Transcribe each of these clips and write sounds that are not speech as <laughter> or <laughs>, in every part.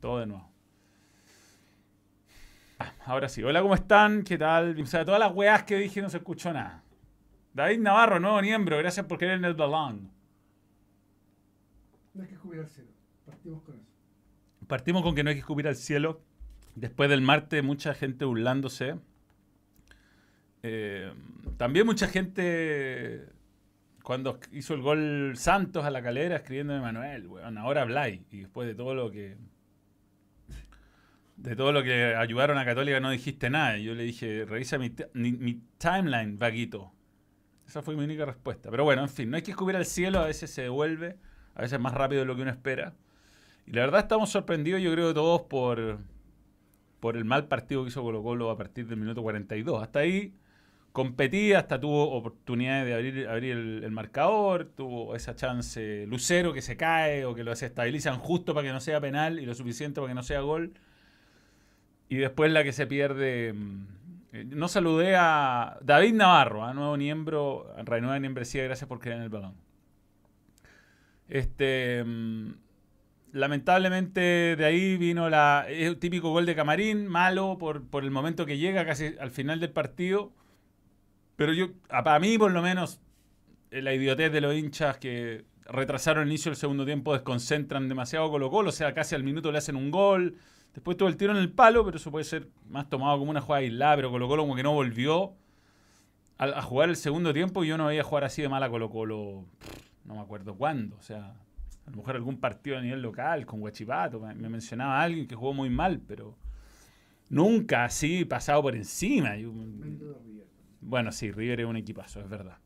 Todo de nuevo. Ah, ahora sí. Hola, ¿cómo están? ¿Qué tal? O sea, todas las weas que dije no se escuchó nada. David Navarro, nuevo miembro. Gracias por querer en el balón. No hay que cubrir al cielo. Partimos con eso. Partimos con que no hay que escupir al cielo. Después del martes, mucha gente burlándose. Eh, también mucha gente, cuando hizo el gol Santos a la calera, escribiendo de Manuel, weón, ahora habláis. Y después de todo lo que. De todo lo que ayudaron a Católica no dijiste nada. Y yo le dije, revisa mi, ti- mi- mi timeline, vaguito. Esa fue mi única respuesta. Pero bueno, en fin, no hay que escupir al cielo, a veces se devuelve, a veces más rápido de lo que uno espera. Y la verdad estamos sorprendidos, yo creo todos, por, por el mal partido que hizo Colo Colo a partir del minuto 42. Hasta ahí competía, hasta tuvo oportunidades de abrir, abrir el, marcador, tuvo esa chance Lucero que se cae o que lo desestabilizan justo para que no sea penal y lo suficiente para que no sea gol. Y después la que se pierde. mm, No saludé a David Navarro, a nuevo miembro, renueva membresía, gracias por creer en el balón. Este. mm, Lamentablemente de ahí vino la, el típico gol de Camarín, malo por, por el momento que llega, casi al final del partido. Pero yo, para mí por lo menos, eh, la idiotez de los hinchas que retrasaron el inicio del segundo tiempo desconcentran demasiado Colo Colo, o sea, casi al minuto le hacen un gol. Después tuvo el tiro en el palo, pero eso puede ser más tomado como una jugada aislada, pero Colo Colo como que no volvió a, jugar el segundo tiempo y yo no veía jugar así de mal a Colo Colo, no me acuerdo cuándo, o sea, a lo mejor algún partido a nivel local con Huachipato, me, me mencionaba alguien que jugó muy mal, pero nunca así pasado por encima. Bueno, sí, River es un equipazo, es verdad.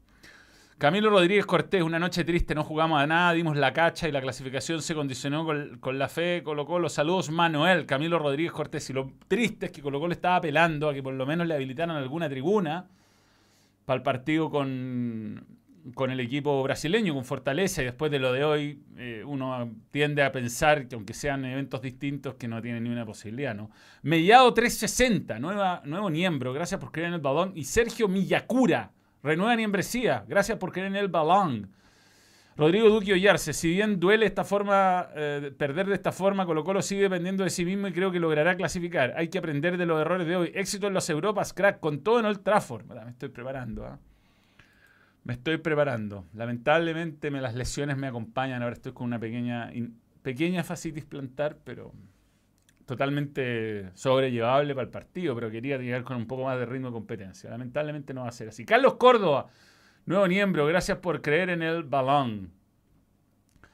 Camilo Rodríguez Cortés, una noche triste, no jugamos a nada, dimos la cacha y la clasificación se condicionó con, con la fe, Colo Colo. Saludos, Manuel, Camilo Rodríguez Cortés. Y lo triste es que Colo Colo estaba apelando a que por lo menos le habilitaran alguna tribuna para el partido con, con el equipo brasileño, con Fortaleza. Y después de lo de hoy, eh, uno tiende a pensar que aunque sean eventos distintos, que no tienen ni una posibilidad, ¿no? Mellado 360, nueva, nuevo miembro, gracias por creer en el balón. Y Sergio Miyakura, renueva membresía, gracias por creer en el balón. Rodrigo Duque Ollarse, si bien duele esta forma, eh, perder de esta forma, Colo Colo sigue dependiendo de sí mismo y creo que logrará clasificar. Hay que aprender de los errores de hoy. Éxito en las Europas, crack, con todo en Old Trafford. Me estoy preparando, ¿ah? Me estoy preparando. Lamentablemente me, las lesiones me acompañan. Ahora estoy con una pequeña, pequeña fascitis plantar, pero totalmente sobrellevable para el partido. Pero quería llegar con un poco más de ritmo de competencia. Lamentablemente no va a ser así. Carlos Córdoba, nuevo miembro. Gracias por creer en el balón.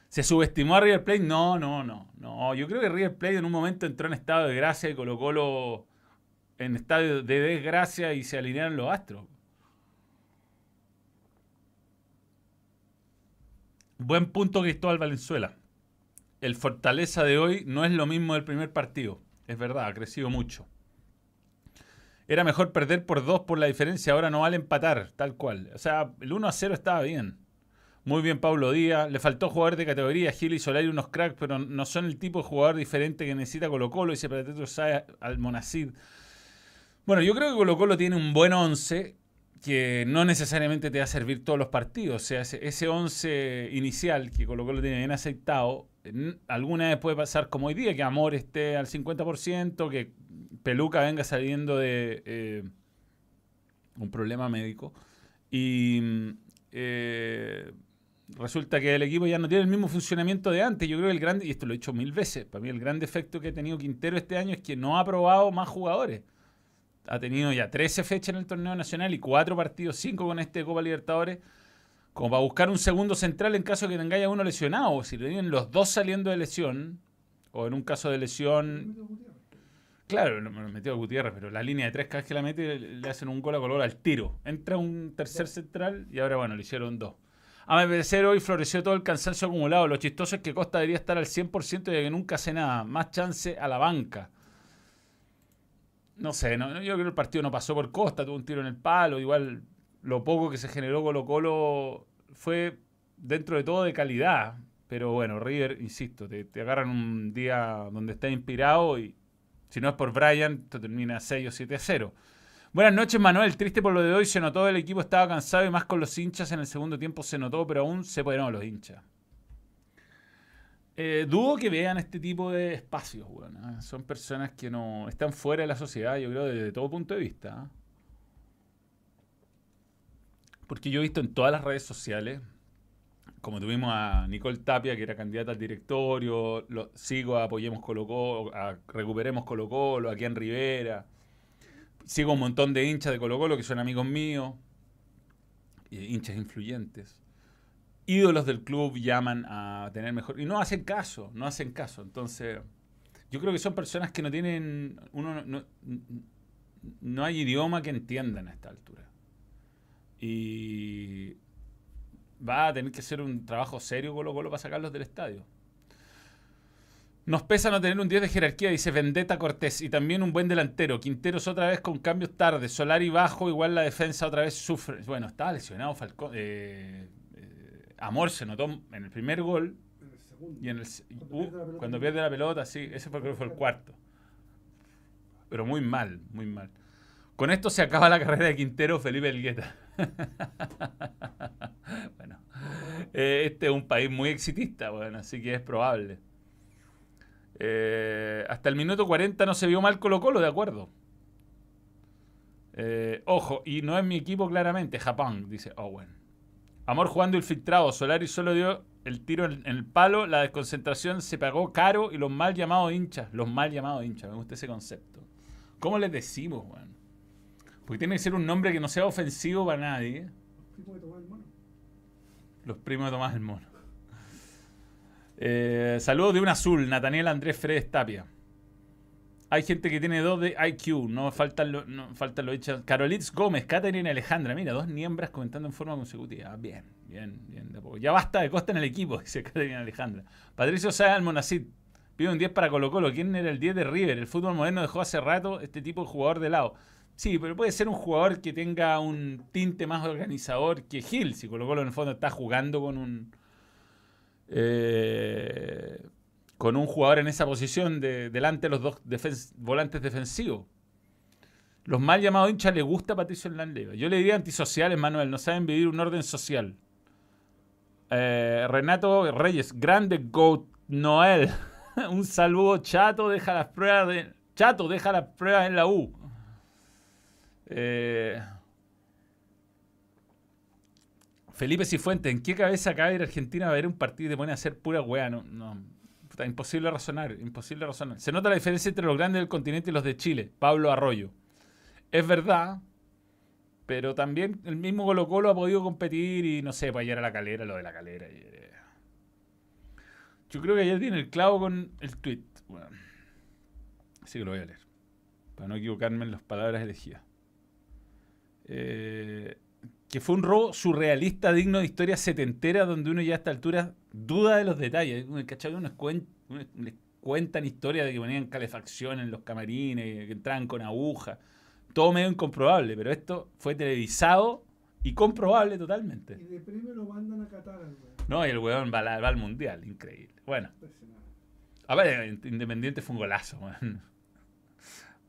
¿Se subestimó a River Plate? No, no, no. no. Yo creo que River Plate en un momento entró en estado de gracia y colocó en estado de desgracia y se alinearon los astros. Buen punto Cristóbal Valenzuela. El Fortaleza de hoy no es lo mismo del primer partido. Es verdad, ha crecido mucho. Era mejor perder por dos por la diferencia, ahora no vale empatar, tal cual. O sea, el 1 a 0 estaba bien. Muy bien Pablo Díaz. Le faltó jugador de categoría, Gil y Solari unos cracks, pero no son el tipo de jugador diferente que necesita Colo Colo, dice Petro Sáez al Monacid. Bueno, yo creo que Colo Colo tiene un buen 11 que no necesariamente te va a servir todos los partidos. O sea, ese, ese 11 inicial que Colo Colo tiene bien aceitado, en- alguna vez puede pasar como hoy día, que Amor esté al 50%, que Peluca venga saliendo de eh, un problema médico. Y mm, eh, resulta que el equipo ya no tiene el mismo funcionamiento de antes. Yo creo que el gran, y esto lo he dicho mil veces, para mí el gran defecto que ha tenido Quintero este año es que no ha probado más jugadores ha tenido ya 13 fechas en el torneo nacional y 4 partidos, 5 con este Copa Libertadores, como para buscar un segundo central en caso de que tengáis a uno lesionado. Si tienen los dos saliendo de lesión, o en un caso de lesión, claro, lo me metió a Gutiérrez, pero la línea de tres, cada vez que la mete, le hacen un gol a color al tiro. Entra un tercer central y ahora, bueno, le hicieron dos. A mi parecer, hoy floreció todo el cansancio acumulado. Lo chistoso es que Costa debería estar al 100% y que nunca hace nada. Más chance a la banca. No sé, no, yo creo que el partido no pasó por Costa, tuvo un tiro en el palo, igual lo poco que se generó Colo Colo fue dentro de todo de calidad, pero bueno, River, insisto, te, te agarran un día donde está inspirado y si no es por Brian, te termina 6 o 7 a 0. Buenas noches, Manuel. Triste por lo de hoy. Se notó el equipo estaba cansado y más con los hinchas en el segundo tiempo se notó, pero aún se pueden los hinchas. Eh, dudo que vean este tipo de espacios, weón. ¿ah? Son personas que no están fuera de la sociedad, yo creo, desde todo punto de vista. ¿ah? Porque yo he visto en todas las redes sociales, como tuvimos a Nicole Tapia, que era candidata al directorio, sigo a Apoyemos Colo Colo, a Recuperemos Colo Colo, a Quién Rivera, sigo un montón de hinchas de Colo Colo que son amigos míos, eh, hinchas influyentes ídolos del club llaman a tener mejor. Y no hacen caso, no hacen caso. Entonces, yo creo que son personas que no tienen. Uno no, no hay idioma que entiendan a esta altura. Y va a tener que ser un trabajo serio Colo Colo para sacarlos del estadio. Nos pesa no tener un 10 de jerarquía, dice Vendetta Cortés, y también un buen delantero. Quinteros otra vez con cambios tarde, Solari bajo, igual la defensa otra vez sufre. Bueno, estaba lesionado Falcón. Eh, Amor se notó en el primer gol En el segundo. y en el Cuando uh, pierde la pelota. cuando pierde la pelota, sí, ese fue, creo fue el cuarto. Pero muy mal, muy mal. Con esto se acaba la carrera de Quintero Felipe Elgueta. <laughs> bueno, eh, este es un país muy exitista, bueno, así que es probable. Eh, hasta el minuto 40 no se vio mal Colo Colo, de acuerdo. Eh, ojo, y no es mi equipo claramente, Japón, dice Owen. Amor jugando infiltrado, Solari solo dio el tiro en, el palo, la desconcentración se pagó caro y los mal llamados hinchas, los mal llamados hinchas, me gusta ese concepto. ¿Cómo les decimos, weón? Porque tiene que ser un nombre que no sea ofensivo para nadie. Tipo de tomar el mono. Los primos de Tomás el Mono. Eh, saludos de un azul, Nathaniel Andrés Fredes Tapia. Hay gente que tiene dos de IQ, no faltan los no faltan los hechos. Carolitz Gómez, Catherine Alejandra, mira, dos niembras comentando en forma consecutiva. Bien, bien, bien. poco. Ya basta de costa en el equipo, <laughs> dice Catherine Alejandra. Patricio Sáenz Almonacid, pide un 10 para Colo Colo. ¿Quién era el 10 de River? El fútbol moderno dejó hace rato este tipo de jugador de lado. Sí, pero puede ser un jugador que tenga un tinte más organizador que Gil, si Colo Colo en el fondo está jugando con un... eh, con un jugador en esa posición de, delante de los dos volantes defensivos. Los mal llamados hinchas les gusta Patricio Hernández. Yo le diría antisociales, Manuel, no saben vivir un orden social. Eh, Renato Reyes, grande Goat Noel. <laughs> un saludo, Chato, deja las pruebas de. Chato, deja las pruebas en la U. Eh, Felipe Cifuentes, ¿en qué cabeza cabe ir a Argentina a ver un partido y te pone a hacer pura weá? No. Imposible razonar, imposible razonar. Se nota la diferencia entre los grandes del continente y los de Chile. Pablo Arroyo. Es verdad, pero también el mismo Colo Colo ha podido competir y no sé, para llegar a la calera, lo de la calera. Yo creo que ayer tiene el clavo con el tweet. Así que lo voy a leer. Para no equivocarme en las palabras elegidas. Eh, que fue un robo surrealista digno de historia setentera donde uno ya a esta altura duda de los detalles. ¿cachai? Cuen- uno- les cuentan historias de que ponían calefacción en los camarines, que entraban con agujas. Todo medio incomprobable, pero esto fue televisado y comprobable totalmente. Y de premio lo mandan a Qatar al weón. No, y el weón va, va al mundial, increíble. Bueno, a ver, Independiente fue un golazo, weón.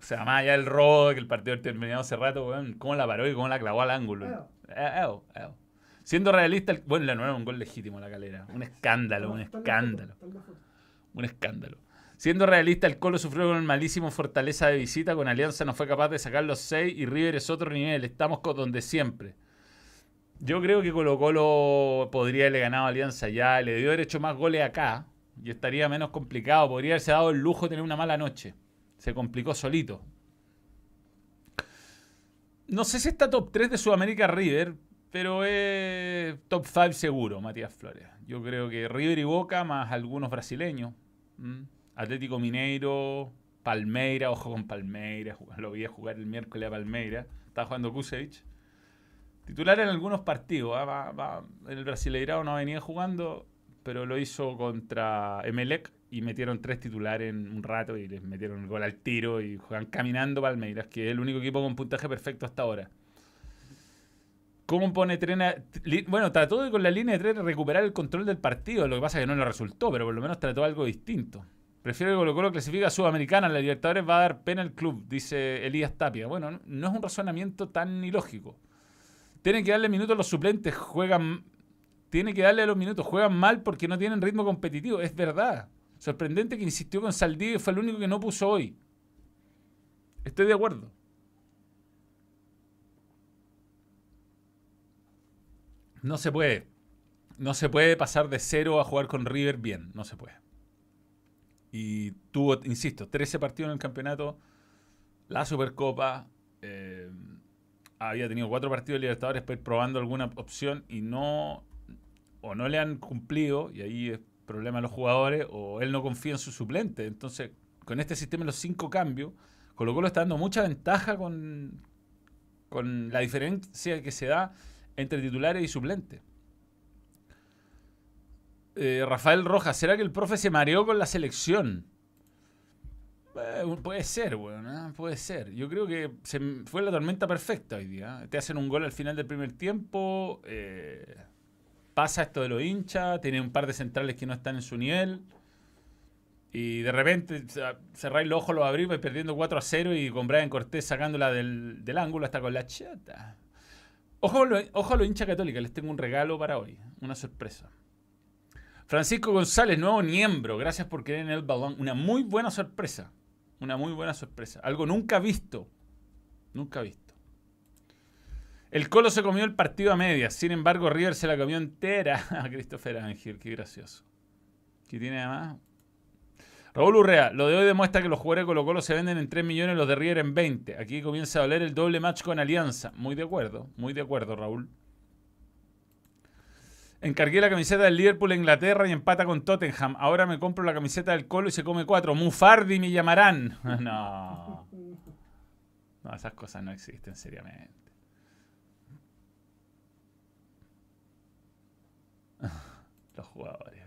O sea, más allá del robo, que el partido había terminado hace rato, weón, cómo la paró y cómo la clavó al ángulo. Eo. Eh, eo. Siendo realista, el- bueno, no era un gol legítimo la calera. Un escándalo, un escándalo. Un escándalo. Siendo realista, el Colo sufrió con el malísimo Fortaleza de visita. Con Alianza no fue capaz de sacar los seis y River es otro nivel. Estamos con donde siempre. Yo creo que Colo Colo podría haberle ganado a Alianza ya. Le debió haber hecho más goles acá y estaría menos complicado. Podría haberse dado el lujo de tener una mala noche. Se complicó solito. No sé si está top 3 de Sudamérica River, pero es top 5 seguro, Matías Flores. Yo creo que River y Boca, más algunos brasileños. Atlético Mineiro, Palmeira, ojo con Palmeira. Lo vi a jugar el miércoles a Palmeira. Estaba jugando Kusevich. Titular en algunos partidos. ah, va- va- en el Brasileirao no venía jugando, pero lo hizo contra Emelec y metieron tres titulares en un rato y les metieron el gol al tiro y juegan caminando Palmeiras, que es el único equipo con puntaje perfecto hasta ahora. ¿Cómo pone Trena? Bueno, trató de con la línea de tres recuperar el control del partido. Lo que pasa es que no le resultó, pero por lo menos trató algo distinto. Prefiero que Colo Colo clasifique a Sudamericana. La Libertadores va a dar pena al club, dice Elías Tapia. Bueno, no, es un razonamiento tan ilógico. Tienen que darle minutos a los suplentes. Juegan Tiene que darle a los minutos. Juegan mal porque no tienen ritmo competitivo. Es verdad. Sorprendente que insistió con Saldivia y fue el único que no puso hoy. Estoy de acuerdo. No se puede. No se puede pasar de cero a jugar con River bien. No se puede. Y tuvo, insisto, 13 partidos en el campeonato. La Supercopa. eh, había tenido cuatro partidos de Libertadores ir probando alguna opción y no. O no le han cumplido, y ahí es problema de los jugadores, o él no confía en su suplente. Entonces, con este sistema de los cinco cambios, Colo Colo está dando mucha ventaja con, con la diferencia que se da entre titulares y suplentes. Eh, Rafael Rojas, ¿será que el profe se mareó con la selección? Eh, puede ser, weón, ¿eh? puede ser. Yo creo que se fue la tormenta perfecta hoy día. Te hacen un gol al final del primer tiempo, eh, pasa esto de los hinchas, tiene un par de centrales que no están en su nivel. Y de repente cerráis los ojos, los abrís, vais perdiendo 4 a 0 y con Brian Cortés sacándola del, del ángulo hasta con la chata. Ojo, ojo a los hinchas católicos, les tengo un regalo para hoy, una sorpresa. Francisco González, nuevo miembro, gracias por querer en el balón. Una muy buena sorpresa, una muy buena sorpresa. Algo nunca visto, nunca visto. El Colo se comió el partido a medias, sin embargo River se la comió entera <laughs> a Christopher Ángel, qué gracioso. ¿Qué tiene además? Raúl Urrea, lo de hoy demuestra que los jugadores de Colo Colo se venden en 3 millones, los de River en 20. Aquí comienza a doler el doble match con Alianza. Muy de acuerdo, muy de acuerdo, Raúl. Encargué la camiseta del Liverpool a Inglaterra y empata con Tottenham. Ahora me compro la camiseta del Colo y se come cuatro. Mufardi me llamarán. <laughs> No. No, esas cosas no existen seriamente. <laughs> Los jugadores.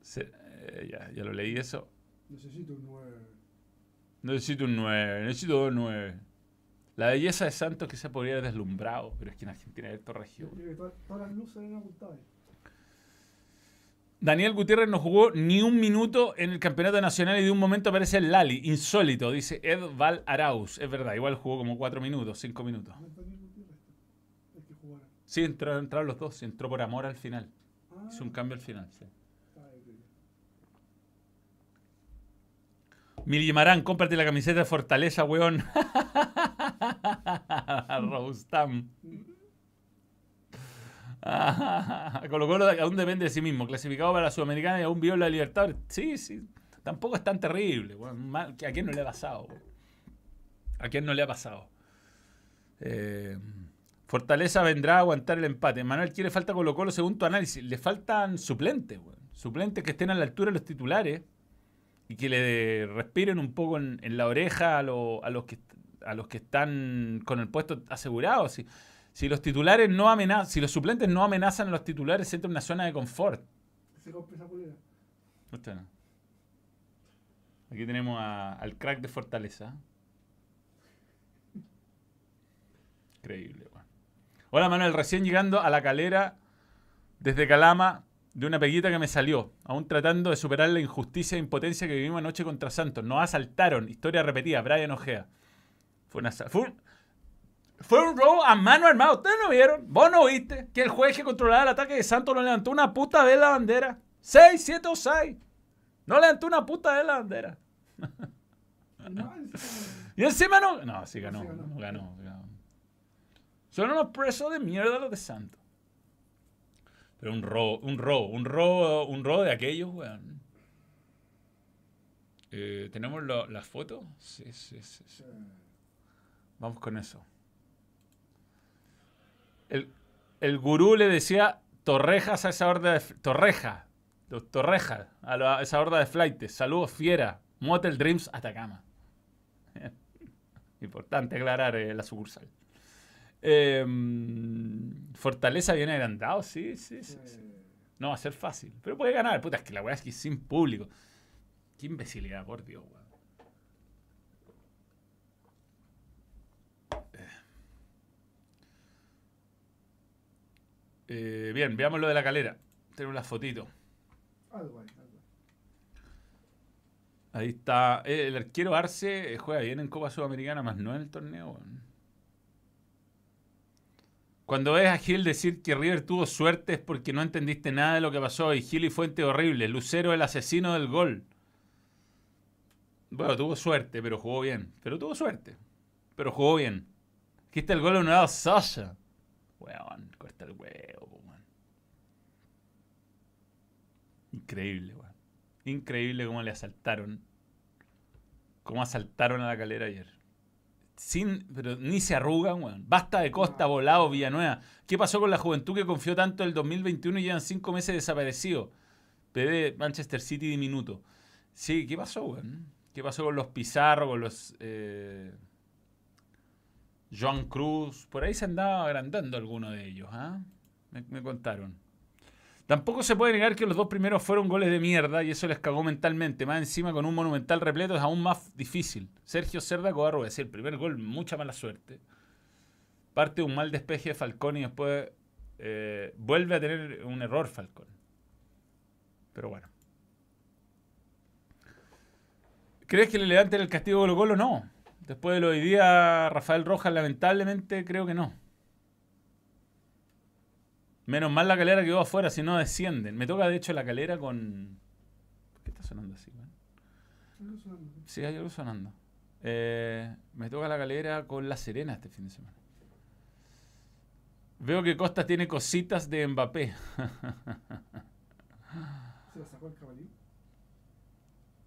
Se- eh, ya, ya lo leí eso. Necesito un 9. Necesito un 9, necesito un 9. La belleza de Santos que se podría haber deslumbrado, pero es que en Argentina hay alto región. Todas, las luces eran apuntadas. Daniel Gutiérrez no jugó ni un minuto en el campeonato nacional y de un momento aparece el Lali. Insólito, dice Ed Val Arauz. Es verdad, igual jugó como 4 minutos, 5 minutos. No está bien Gutiérrez. Hay que jugar. Sí, entró, entraron los dos, entró por amor al final. Ah, Hizo un cambio al final, sí. está bien. Milimarán, cómprate la camiseta de Fortaleza, weón. <laughs> Roustam. <laughs> Colo Colo aún depende de sí mismo. Clasificado para la Sudamericana y aún vio la Libertadores. Sí, sí. Tampoco es tan terrible. ¿A quién no le ha pasado? ¿A quién no le ha pasado? Eh, Fortaleza vendrá a aguantar el empate. Manuel quiere falta Colo Colo según tu análisis. Le faltan suplentes, weón. Suplentes que estén a la altura de los titulares y que le respiren un poco en, en la oreja a, lo- a los que, a los que están con el puesto asegurado. Si, si los titulares no amenazan, si los suplentes no amenazan a los titulares, se entra en una zona de confort. Se compra esa polera. Usted no. Aquí tenemos a- al crack de Fortaleza. Increíble. Hola Manuel, recién llegando a la calera desde Calama de una peguita que me salió, aún tratando de superar la injusticia e impotencia que vivimos anoche contra Santos. Nos asaltaron, historia repetida, Brian Ojea. Fue, una, fue, un, fue un robo a mano armada. ¿Ustedes no vieron? ¿Vos no viste que el juez que controlaba el ataque de Santos no levantó una puta vez la bandera? 6, 7 o 6. No levantó una puta vez la bandera. Y no, encima- <laughs> Y encima no. No, sí ganó. Sí ganó. No ganó, ganó. Son unos presos de mierda los de Santos. Pero un robo, un robo, un robo, un robo de aquellos, weón. Eh, ¿Tenemos las fotos? Sí, sí, sí, sí. Vamos con eso. El, el gurú le decía torrejas a esa horda de... Torreja. Los torrejas a, la- esa horda de flightes. Saludos, fiera. Motel Dreams Atacama. <laughs> Importante aclarar eh, la sucursal. Eh, Fortaleza viene agrandado, sí, sí, sí, sí. Eh, No va a ser fácil. Pero puede ganar. Puta, es que la weá es que sin público. Qué imbecilidad, por Dios, weón. Eh, bien, veamos lo de la calera. Tenemos las fotitos. ahí, está. Eh, el arquero Arce eh, juega bien en Copa Sudamericana, más no en el torneo. Cuando ves a Gil decir que River tuvo suerte es porque no entendiste nada de lo que pasó. Y Gil y Fuente horrible. Lucero el asesino del gol. Bueno, tuvo suerte, pero jugó bien. Pero tuvo suerte. Pero jugó bien. Aquí está el gol anulado Sasha. Weón, corta el huevo, weón. Increíble, weón. Increíble cómo le asaltaron. Cómo asaltaron a la calera ayer. Sin, pero ni se arrugan, weón. Basta de Costa, Volado, Villanueva. ¿Qué pasó con la juventud que confió tanto en el 2021 y llevan cinco meses desaparecidos? PD, Manchester City diminuto. Sí, ¿qué pasó, weón? ¿Qué pasó con los Pizarro, con los... Eh, Joan Cruz? Por ahí se andaba agrandando alguno de ellos, ¿ah? Me, me contaron. Tampoco se puede negar que los dos primeros fueron goles de mierda y eso les cagó mentalmente. Más encima con un monumental repleto es aún más difícil. Sergio Cerda Cobarro, decir, el primer gol, mucha mala suerte. Parte de un mal despeje de Falcón y después eh, vuelve a tener un error Falcón. Pero bueno. ¿Crees que le levanten el castigo Colo Colo? No. Después de lo de hoy día, Rafael Rojas, lamentablemente, creo que no. Menos mal la calera quedó afuera, si no descienden. Me toca, de hecho, la calera con. ¿Por qué está sonando así. Sí, hay algo sonando. Eh, me toca la calera con La Serena este fin de semana. Veo que Costa tiene cositas de Mbappé. <laughs> ¿Se la sacó el cabalín?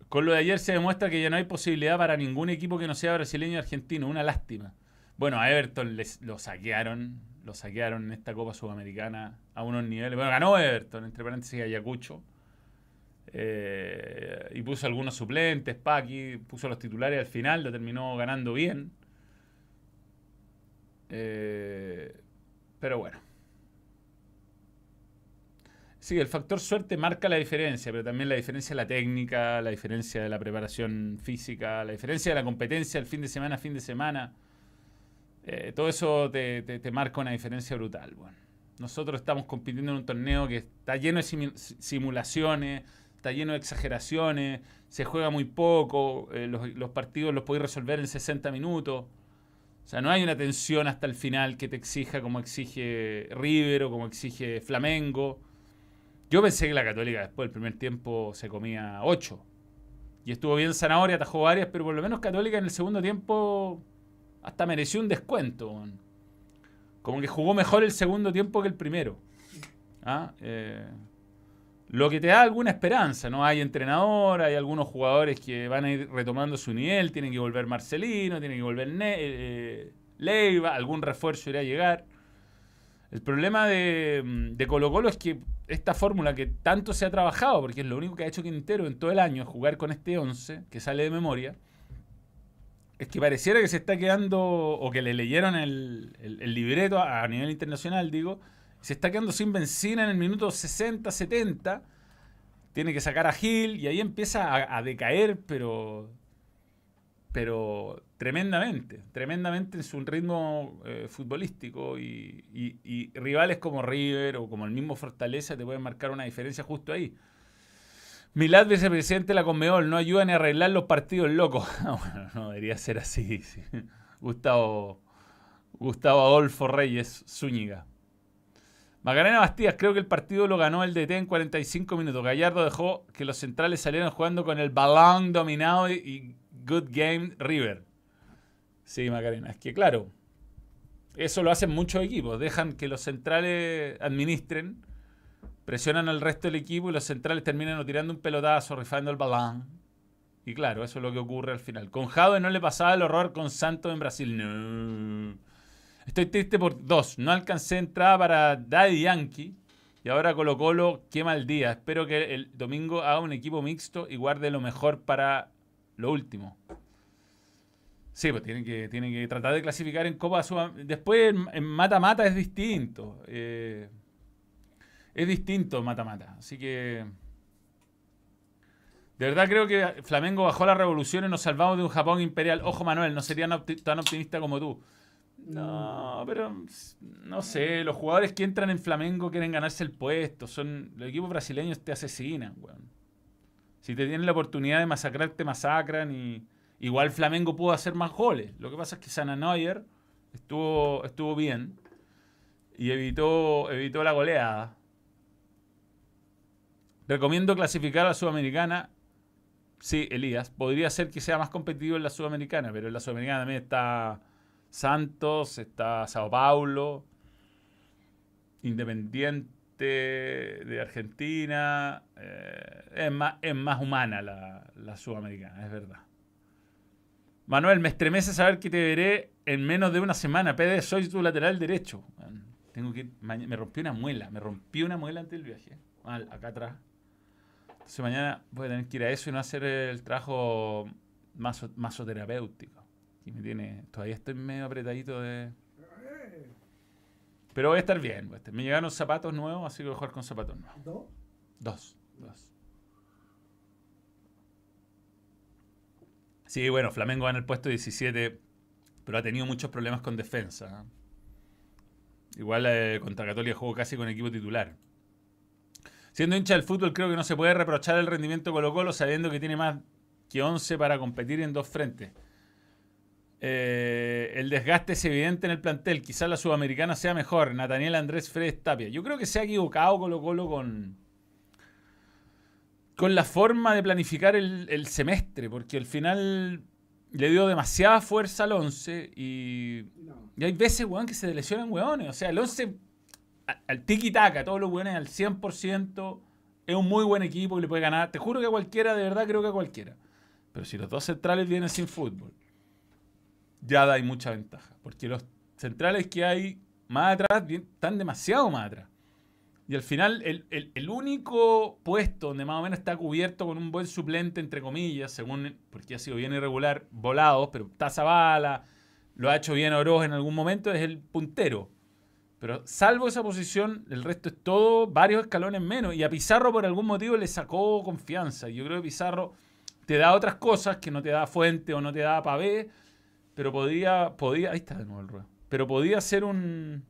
Con lo de ayer se demuestra que ya no hay posibilidad para ningún equipo que no sea brasileño y argentino. Una lástima. Bueno, a Everton les, lo saquearon. Lo saquearon en esta Copa Sudamericana a unos niveles. Bueno, ganó Everton, entre paréntesis, Ayacucho. Eh, y puso algunos suplentes, Paqui, puso los titulares al final, lo terminó ganando bien. Eh, pero bueno. Sí, el factor suerte marca la diferencia, pero también la diferencia de la técnica, la diferencia de la preparación física, la diferencia de la competencia el fin de semana fin de semana. Eh, todo eso te, te- te marca una diferencia brutal. Bueno, nosotros estamos compitiendo en un torneo que está lleno de simu- simulaciones, está lleno de exageraciones, se juega muy poco, eh, los, los partidos los podéis resolver en 60 minutos. O sea, no hay una tensión hasta el final que te exija como exige River o como exige Flamengo. Yo pensé que la Católica después del primer tiempo se comía 8. Y estuvo bien Zanahoria, atajó varias, pero por lo menos Católica en el segundo tiempo hasta mereció un descuento. Como que jugó mejor el segundo tiempo que el primero. ¿Ah? Eh, lo que te da alguna esperanza, ¿no? Hay entrenador, hay algunos jugadores que van a ir retomando su nivel, tienen que volver Marcelino, tienen que volver Ne- eh, Leiva, algún refuerzo irá a llegar. El problema de, mm, de Colo Colo es que esta fórmula que tanto se ha trabajado, porque es lo único que ha hecho Quintero en todo el año, jugar con este 11, que sale de memoria, es que pareciera que se está quedando, o que le leyeron el, el- libreto a, nivel internacional, digo, se está quedando sin benzina en el minuto 60, 70, tiene que sacar a Gil y ahí empieza a, decaer, pero pero tremendamente, tremendamente en su ritmo eh, futbolístico y- y rivales como River o como el mismo Fortaleza te pueden marcar una diferencia justo ahí. Milad, vicepresidente de la Conmebol, no ayuda ni a arreglar los partidos locos. <laughs> Ah, bueno, no debería ser así. sí. Gustavo, Gustavo Adolfo Reyes Zúñiga. Macarena Bastías, creo que el partido lo ganó el DT en 45 minutos. Gallardo dejó que los centrales salieran jugando con el balón dominado y, y good game River. Sí, Macarena, es que claro, eso lo hacen muchos equipos. Dejan que los centrales administren, presionan al resto del equipo y los centrales terminan tirando un pelotazo, rifando el balón. Y claro, eso es lo que ocurre al final. Con Jade no le pasaba el horror con Santos en Brasil. No. Estoy triste por dos. No alcancé entrada para Daddy Yankee. Y ahora Colo Colo quema el día. Espero que el domingo haga un equipo mixto y guarde lo mejor para lo último. Sí, pues tienen que, tienen que tratar de clasificar en Copa. Después en mata-mata es distinto. Eh, es distinto mata-mata. Así que... De verdad creo que Flamengo bajó la revolución y nos salvamos de un Japón imperial. Ojo Manuel, no sería tan opti- tan optimista como tú. No, pero no sé, los jugadores que entran en Flamengo quieren ganarse el puesto. Son los equipos brasileños te asesinan, weón. Si te tienen la oportunidad de masacrar, te masacran y igual Flamengo pudo hacer más goles. Lo que pasa es que Sana Neuer estuvo, estuvo bien. y evitó, evitó la goleada. Recomiendo clasificar a la Sudamericana. Sí, Elías. Podría ser que sea más competitivo en la Sudamericana, pero en la Sudamericana también está Santos, está Sao Paulo, Independiente de Argentina. Eh, es, más, es más humana la, la Sudamericana, es verdad. Manuel, me estremece saber que te veré en menos de una semana. PD, soy tu lateral derecho. Tengo que me rompí una muela, me rompí una muela antes del viaje. Acá atrás. Entonces mañana voy a tener que ir a eso y no hacer el trabajo maso, masoterapéutico. Y me tiene. Todavía estoy medio apretadito de. Pero voy a estar bien. Me llegaron zapatos nuevos, así que voy a jugar con zapatos nuevos. ¿Dos? Dos. Dos. Sí, bueno, Flamengo va en el puesto 17, pero ha tenido muchos problemas con defensa. Igual eh, contra Católica jugó casi con equipo titular. Siendo hincha del fútbol, creo que no se puede reprochar el rendimiento de Colo Colo sabiendo que tiene más que 11 para competir en dos frentes. Eh, el desgaste es evidente en el plantel. Quizás la sudamericana sea mejor. Nathaniel Andrés Fred Tapia. Yo creo que se ha equivocado Colo Colo con, con la forma de planificar el, semestre, porque al final le dio demasiada fuerza al 11 y, y hay veces, weón, que se lesionan weones. O sea, el 11 al tiki-taka, todos los buenos al 100%, es un muy buen equipo y le puede ganar. Te juro que a cualquiera, de verdad creo que a cualquiera. Pero si los dos centrales vienen sin fútbol, ya da mucha ventaja. Porque los centrales que hay más atrás están demasiado más atrás. Y al final, el, único puesto donde más o menos está cubierto con un buen suplente, entre comillas, según, porque ha sido bien irregular, volados, pero está Zabala, lo ha hecho bien Oroz en algún momento, es el puntero. Pero salvo esa posición, el resto es todo varios escalones menos. Y a Pizarro por algún motivo le sacó confianza. Yo creo que Pizarro te da otras cosas que no te da Fuente o no te da Pavé, pero podía, podía, ahí está de nuevo el ruedo. Pero podía ser un,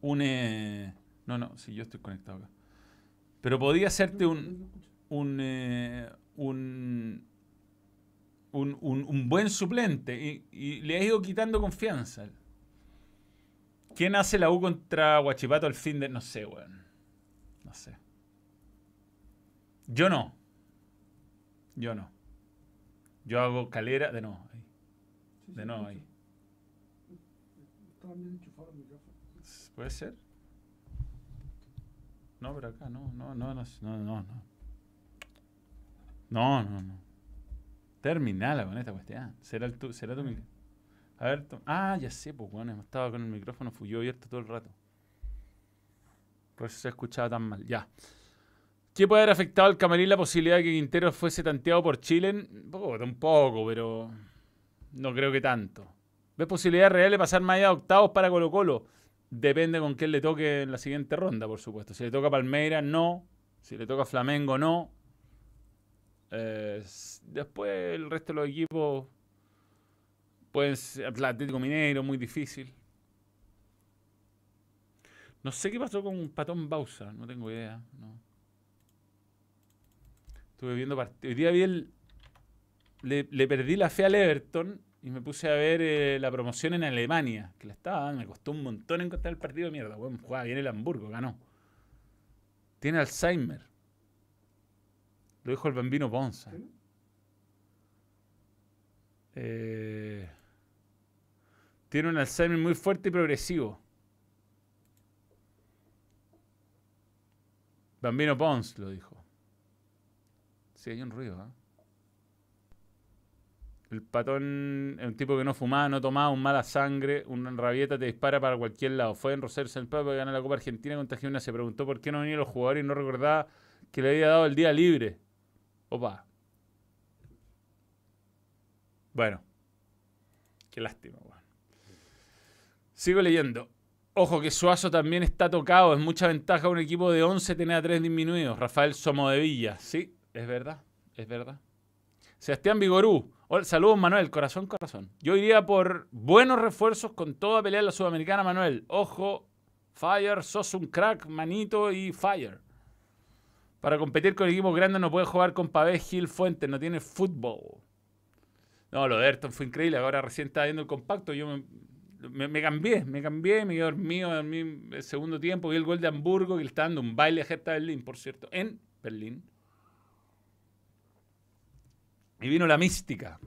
un, eh, no, no, sí, yo estoy conectado acá. Pero podía hacerte un, un, eh, un, un, un, buen suplente y, y le ha ido quitando confianza. ¿Quién hace la U contra Guachipato al fin de.? No sé, weón. No sé. Yo no. Yo no. Yo hago calera. De nuevo, ahí. De nuevo, ahí. ¿Puede ser? No, pero acá no, no, no, no, no, no. No, no, no. Terminala con esta cuestión. ¿Será, tu, será tu? A ver, ah, ya sé, pues bueno, estaba con el micrófono yo abierto todo el rato. Por eso se escuchaba tan mal. Ya. ¿Qué puede haber afectado al camarín la posibilidad de que Quintero fuese tanteado por Chile? Un un poco, pero no creo que tanto. ¿Ves posibilidad real de pasar más allá de octavos para Colo Colo? Depende con quién le toque en la siguiente ronda, por supuesto. Si le toca Palmeiras, no. Si le toca Flamengo, no. Eh, después el resto de los equipos pues Atlético Mineiro, muy difícil. No sé qué pasó con Patón Bausa, no tengo idea. Estuve viendo partidos. Hoy día vi el. Le, perdí la fe al Everton y me puse a ver eh, la promoción en Alemania, que la estaba Me costó un montón encontrar el partido de mierda. Bueno, jugaba bien el Hamburgo, ganó. Tiene Alzheimer. Lo dijo el bambino Ponza. Eh. Tiene un Alzheimer muy fuerte y progresivo. Bambino Pons lo dijo. Sí, hay un ruido, ¿eh? El patón es un tipo que no fumaba, no tomaba, un mala sangre, una rabieta te dispara para cualquier lado. Fue en Rosario San Pablo ganar la Copa Argentina contra Gimnasia. Se preguntó por qué no venían los jugadores y no recordaba que le había dado el día libre. Opa. Bueno. Qué lástima, Sigo leyendo. Ojo que Suazo también está tocado. Es mucha ventaja un equipo de 11 tener a 3 disminuidos. Rafael Somo de Villa. Sí, es verdad. Es verdad. Sebastián Vigorú. Saludos, Manuel. Corazón, corazón. Yo iría por buenos refuerzos con toda pelea en la Sudamericana, Manuel. Ojo, Fire, sos un crack, manito y Fire. Para competir con equipos grandes no puede jugar con Pavé Gil Fuentes, no tiene fútbol. No, lo de Ayrton fue increíble. Ahora recién está viendo el compacto. Yo me, me, me cambié, me cambié, me quedé dormido dormí el segundo tiempo, vi el gol de Hamburgo que le está dando un baile a Hertha Berlín, por cierto, en Berlín. Y vino la mística.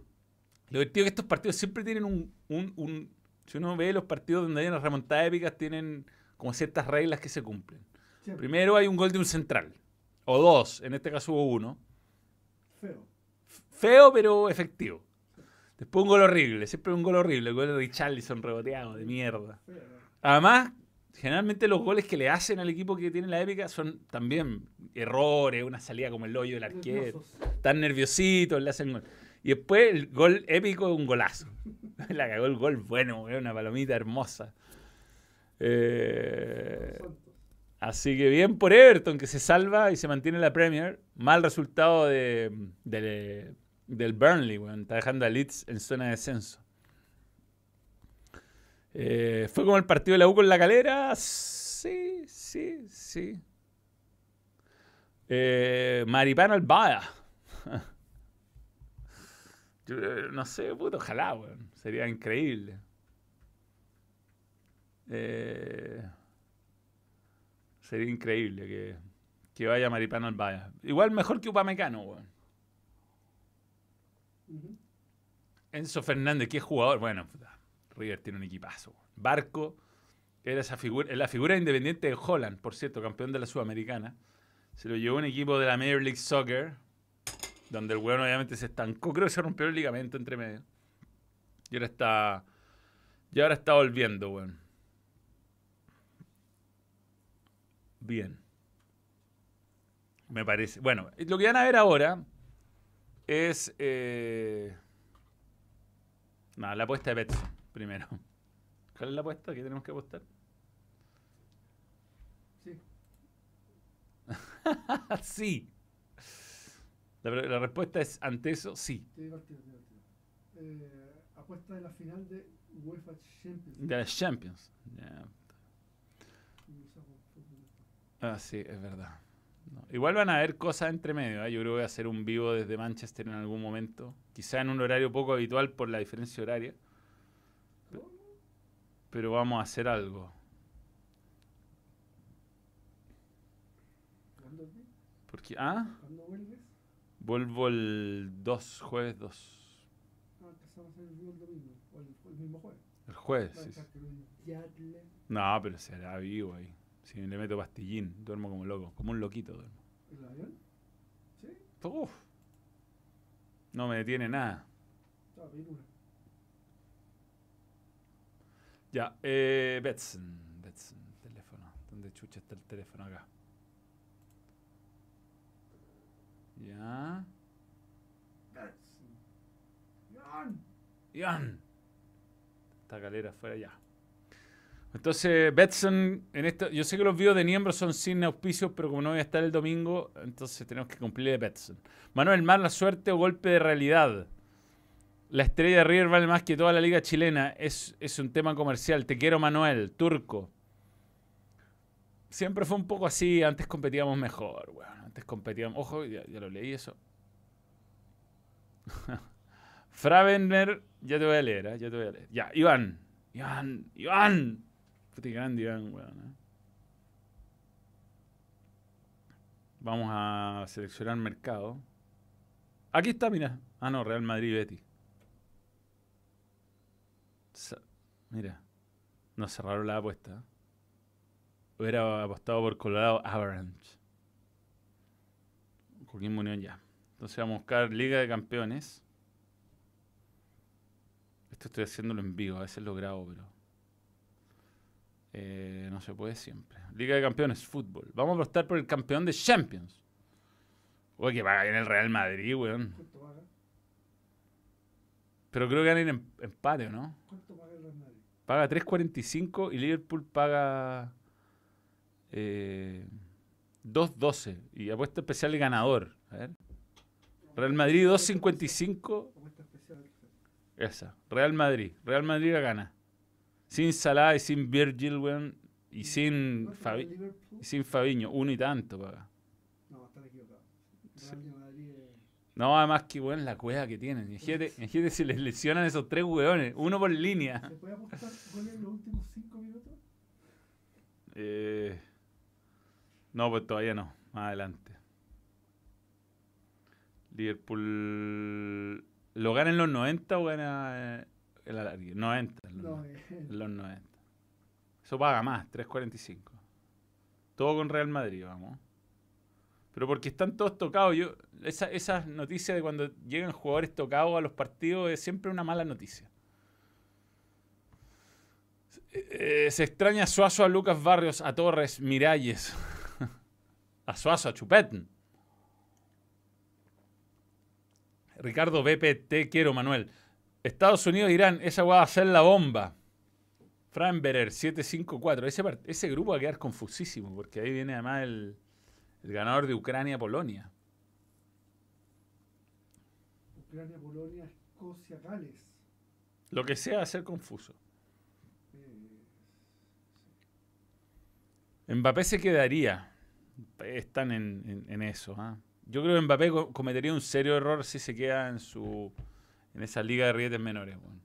Lo divertido es que estos partidos siempre tienen un, un- un- Si uno ve los partidos donde hay unas remontadas épicas, tienen como ciertas reglas que se cumplen. Primero hay un gol de un central. O dos, en este caso hubo uno. Feo. Feo, pero efectivo. Después un gol horrible, siempre un gol horrible. El gol de Richarlison reboteado, de mierda. Además, generalmente los goles que le hacen al equipo que tiene la épica son también errores, una salida como el hoyo del arquero. Están nerviositos, le hacen gol. Y después el gol épico es un golazo. <laughs> La cagó el gol bueno, una palomita hermosa. Eh, así que bien por Everton, que se salva y se mantiene en la Premier. Mal resultado de, de- del Burnley, weón. Está dejando a Leeds en zona de descenso. Eh, ¿Fue como el partido de la U con la calera? Sí, sí, sí. Eh, Maripano Albaya. <laughs> Yo, eh, no sé, puto, ojalá, weón. Sería increíble. Eh, sería increíble que, que vaya Maripano Albaya. Igual mejor que Upamecano, weón. Enzo Fernández, qué jugador. Bueno, River tiene un equipazo. Barco era esa figura, la figura independiente de Holland, por cierto, campeón de la Sudamericana. Se lo llevó un equipo de la Major League Soccer, donde el weón obviamente se estancó. Creo que se rompió el ligamento entre medio. Y ahora está. Y ahora está volviendo, weón. Bien. Me parece. Bueno, lo que van a ver ahora es. Eh... No, la apuesta de Betson, primero. ¿Cuál es la apuesta que tenemos que apostar? Sí. <laughs> sí. La, la respuesta es ante eso, sí. Te divertido, te divertido. Eh, apuesta de la final de UEFA Champions. De las Champions. Ya. Y usamos fútbol. Ah, sí, es verdad. No. Igual van a haber cosas entre medio. ¿eh? Yo creo que voy a hacer un vivo desde Manchester en algún momento. Quizá en un horario poco habitual por la diferencia horaria. Pero vamos a hacer algo. ¿Cuándo? Porque, ah, ¿Cuándo vuelves? vuelvo el 2, jueves 2. Ah, empezamos a hacer el vivo el domingo. O el, el mismo jueves. El jueves, sí. No, pero se hará vivo ahí. Si le meto pastillín, duermo como loco. Como un loquito duermo. ¿El avión? Sí. Uf. No me detiene nada. Ya, eh, Betson. Betson, teléfono. ¿Dónde chucha está el teléfono acá? Ya. Betson. Jan. Ian. Esta calera fuera ya. Entonces, Betson, en esto, yo sé que los videos de miembros son sin auspicios, pero como no voy a estar el domingo, entonces tenemos que cumplir de Betson. Manuel, mala suerte o golpe de realidad. La estrella de River vale más que toda la liga chilena. Es, es un tema comercial. Te quiero, Manuel. Turco. Siempre fue un poco así. Antes competíamos mejor, weón. Antes competíamos. Ojo, ya, lo leí eso. <laughs> Fravener, ya te voy a leer, ¿eh? ya te voy a leer. Ya, Iván. Iván, Iván. Iván, weón. ¿eh? Vamos a seleccionar mercado. Aquí está, mira. Ah, no, Real Madrid Betty. Mira, no cerraron la apuesta. Hubiera apostado por Colorado Avalanche. Coquimbo Unión ya. Entonces vamos a buscar Liga de Campeones. Esto estoy haciéndolo en vivo, a veces lo grabo, pero. Eh, no se puede siempre. Liga de Campeones, fútbol. Vamos a apostar por el campeón de Champions. Uy, que paga bien el Real Madrid, weón. Pero creo que van a ir en empate, ¿o no? ¿Cuánto paga el Real Madrid? Paga 3.45 y Liverpool paga eh, 2.12. Y apuesta especial de ganador. A ver. Real Madrid 2.55. Apuesta especial. Esa. Real Madrid. Real Madrid la gana. Sin Salah y sin Virgil, weón. Y sin, ¿Cuánto paga Fabi- y sin Fabiño. Uno y tanto paga. No, están equivocados. Sí. No, además que weón la cueva que tienen. Imagínate, si les lesionan esos tres weones, uno por línea. ¿Se puede apostar goles en los últimos 5 minutos? Eh, no, pues todavía no. Más adelante. Liverpool. ¿Lo gana en los 90 o gana eh, el alargue? 90. En los, No, no- eh, en los 90. Eso paga más, 3.45. Todo con Real Madrid, vamos. Pero porque están todos tocados. Yo, esa, esas noticias de cuando llegan jugadores tocados a los partidos es siempre una mala noticia. Eh, se extraña a Suazo, a Lucas Barrios, a Torres, Miralles, <laughs> a Suazo, a Chupet. Ricardo BP, te quiero, Manuel. Estados Unidos, Irán, esa va a ser la bomba. Franberer, 754. Ese, ese grupo va a quedar confusísimo, porque ahí viene además el, el ganador de Ucrania-Polonia. Ucrania, Polonia, Escocia, Gales. Lo que sea va a ser confuso. Eh, Mbappé se quedaría. Están en, en- en eso. ¿ah? Yo creo que Mbappé co- cometería un serio error si se queda en su en esa liga de rietes menores. weón.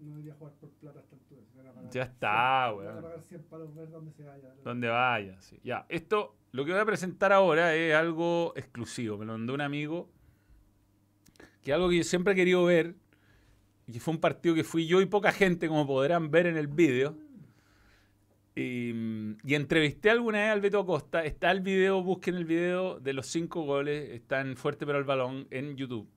no debería jugar por plata a esta altura. Ya está, 100, weón. Van a pagar 100 palos verdes donde se vaya. Donde vaya. sí. Ya, esto, lo que voy a presentar ahora es algo exclusivo. Me lo mandó un amigo. Que es algo que yo siempre he querido ver. Y fue un partido que fui yo y poca gente, como podrán ver en el vídeo. Y, y entrevisté alguna vez al Beto Acosta. Está el video, busquen el video de los cinco goles. Está en Fuerte pero el balón en YouTube.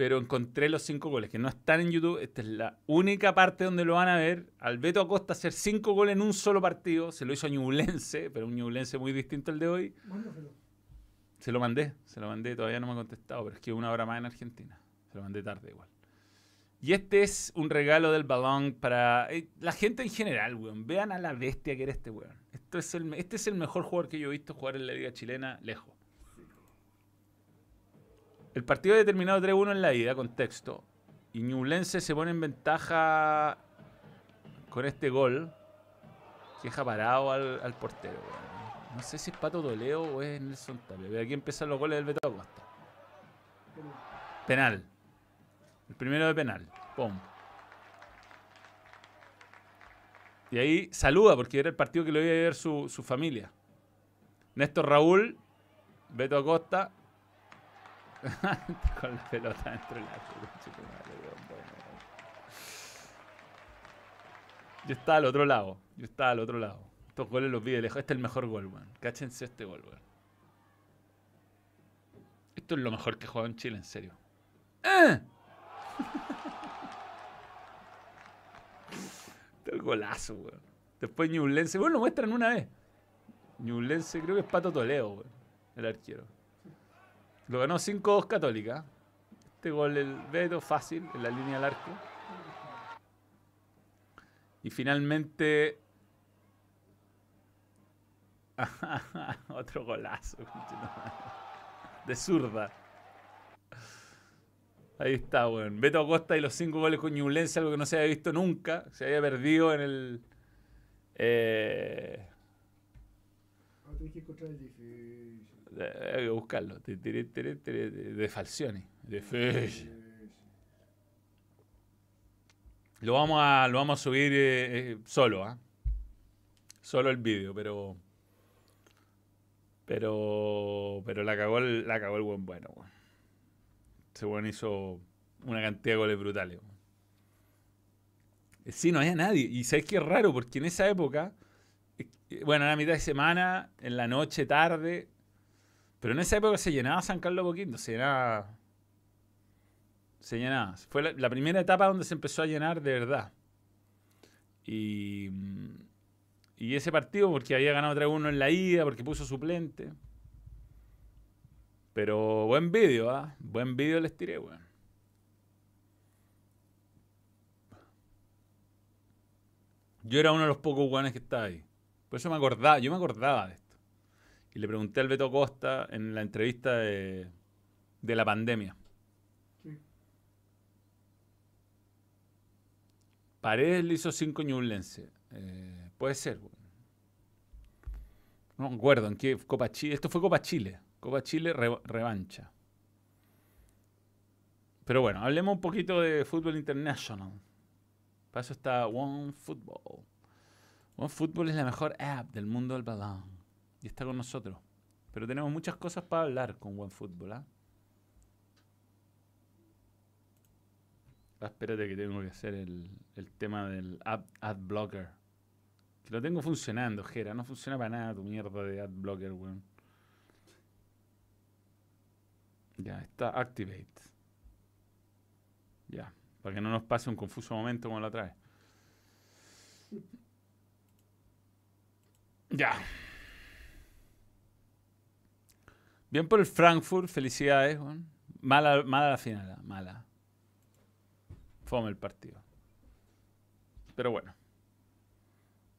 Pero encontré los cinco goles que no están en YouTube. Esta es la única parte donde lo van a ver. Al Beto Acosta hacer cinco goles en un solo partido. Se lo hizo a Ñublense, pero un Ñublense muy distinto al de hoy. Mándaselo. Se lo mandé, se lo mandé, todavía no me ha contestado, pero es que una hora más en Argentina. Se lo mandé tarde igual. Y este es un regalo del balón para eh, la gente en general, weón. Vean a la bestia que era este weón. Esto es el, este es el mejor jugador que yo he visto jugar en la liga chilena lejos. El partido ha terminado 3-1 en la ida, contexto. Y Ñublense se pone en ventaja con este gol que deja parado al, portero. No sé si es Pato Toledo o es Nelson Tapia. Aquí empiezan los goles del Beto Acosta. Pero Penal. El primero de penal. Pum. Y ahí saluda porque era el partido que lo iba a ver su, su familia. Néstor Raúl, Beto Acosta. <laughs> con la pelota dentro del arco. conchetumare, weón, bueno. Yo estaba al otro lado. Yo estaba al otro lado. Estos goles los vi de lejos. Este es el mejor gol, weón. Cáchense este gol, weón. Esto es lo mejor que he jugado en Chile, en serio. ¡Ah! <laughs> Este es el golazo, weón. Después Ñublense. Bueno, lo muestran una vez. Ñublense creo que es Pato Toledo, weón. El arquero. Lo ganó 5-2 Católica. Este gol el Beto, fácil, en la línea del arco. Y finalmente. <laughs> Otro golazo. De zurda. Ahí está, weón. Beto Acosta y los cinco goles con Ñublense, algo que no se había visto nunca. Se había perdido en el. Eh, ahora tenés que encontrar el difícil. Eh, hay que buscarlo. De Falcioni. De Fish. Lo vamos a, lo vamos a subir eh, eh, solo, ¿ah? Solo el vídeo, pero. Pero. Pero la cagó el, la cagó el buen bueno, weón. Ese weón hizo una cantidad de goles brutales. Eh, Sí, no había nadie. Y sabes qué es raro, porque en esa época. eh, eh, Bueno, era mitad de semana, en la noche, tarde. Pero en esa época se llenaba San Carlos Poquito, se llenaba. Se llenaba. Fue la, primera etapa donde se empezó a llenar de verdad. Y, y ese partido, porque había ganado 3-1 en la ida, porque puso suplente. Pero buen vídeo, ¿ah? Buen vídeo les tiré, weón. Yo era uno de los pocos weones que estaba ahí. Por eso me acordaba, yo me acordaba de. Y le pregunté al Beto Costa en la entrevista de, de la pandemia. Sí. Paredes le hizo 5 Ñublense. Eh, puede ser. No me acuerdo en qué Copa Chile. Esto fue Copa Chile. Copa Chile re- revancha. Pero bueno, hablemos un poquito de fútbol international. Para eso está One Football. One Football es la mejor app del mundo del balón. Y está con nosotros. Pero tenemos muchas cosas para hablar con One Football. ¿ah? Ah, espérate que tengo que hacer el, el tema del ad, ad blocker. Que lo tengo funcionando, Jera. No funciona para nada tu mierda de ad blocker, weón. Ya, está activate. Ya, para que no nos pase un confuso momento como la otra vez. Ya. Bien por el Frankfurt, felicidades. Mala, mala la final, mala. Fome el partido. Pero bueno.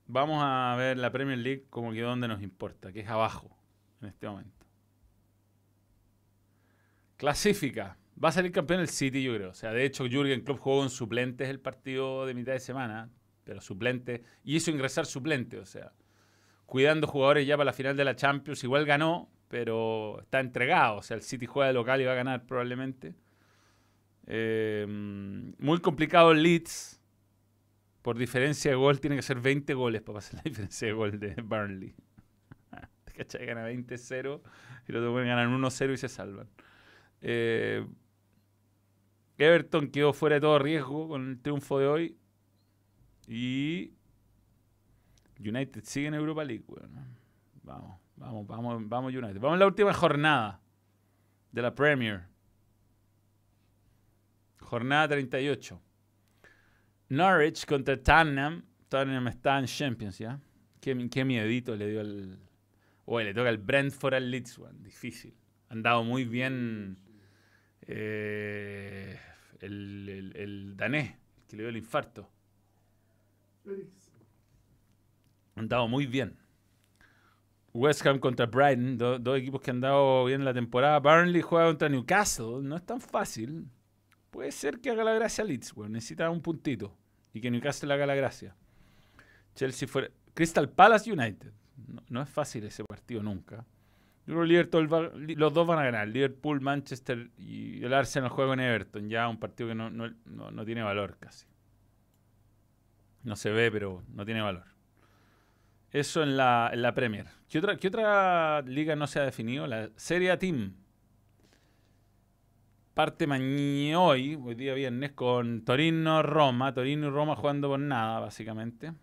Vamos a ver la Premier League como que donde nos importa, que es abajo en este momento. Clasifica. Va a salir campeón el City, yo creo. O sea, de hecho, Jürgen Klopp jugó con suplentes el partido de mitad de semana, pero suplente. Y hizo ingresar suplente, o sea, cuidando jugadores ya para la final de la Champions. Igual ganó, pero está entregado. O sea, el City juega de local y va a ganar probablemente. Eh, muy complicado el Leeds. Por diferencia de gol, tiene que ser 20 goles para pasar la <laughs> diferencia de gol de Burnley. <laughs> ¿Cachai? Gana 20-0 y los demás ganan 1-0 y se salvan. Eh, Everton quedó fuera de todo riesgo con el triunfo de hoy. Y United sigue en Europa League, weón. Vamos, vamos, vamos, vamos United. Vamos a la última jornada de la Premier. Jornada 38. Norwich contra Tottenham. Tottenham está en Champions, ¿ya? Qué, qué miedito le dio el... Oye, le toca el Brentford al Leeds, weón. Difícil. Han dado muy bien eh, el, el- el danés, que le dio el infarto. Han dado muy bien. West Ham contra Brighton, do- dos equipos que han dado bien la temporada. Burnley juega contra Newcastle, no es tan fácil. Puede ser que haga la gracia Leeds, weón. necesita un puntito. Y que Newcastle haga la gracia. Chelsea fuera. Crystal Palace United. No, es fácil ese partido nunca. Yo creo Liverpool va- los dos van a ganar. Liverpool, Manchester y el Arsenal juega con Everton. Ya un partido que no, no- no tiene valor casi. No se ve, pero no tiene valor. Eso en la, en la Premier. ¿Qué otra, ¿Qué otra liga no se ha definido? La Serie A Team. Parte mañana hoy, hoy día viernes, con Torino-Roma. Torino y Roma jugando por nada, básicamente.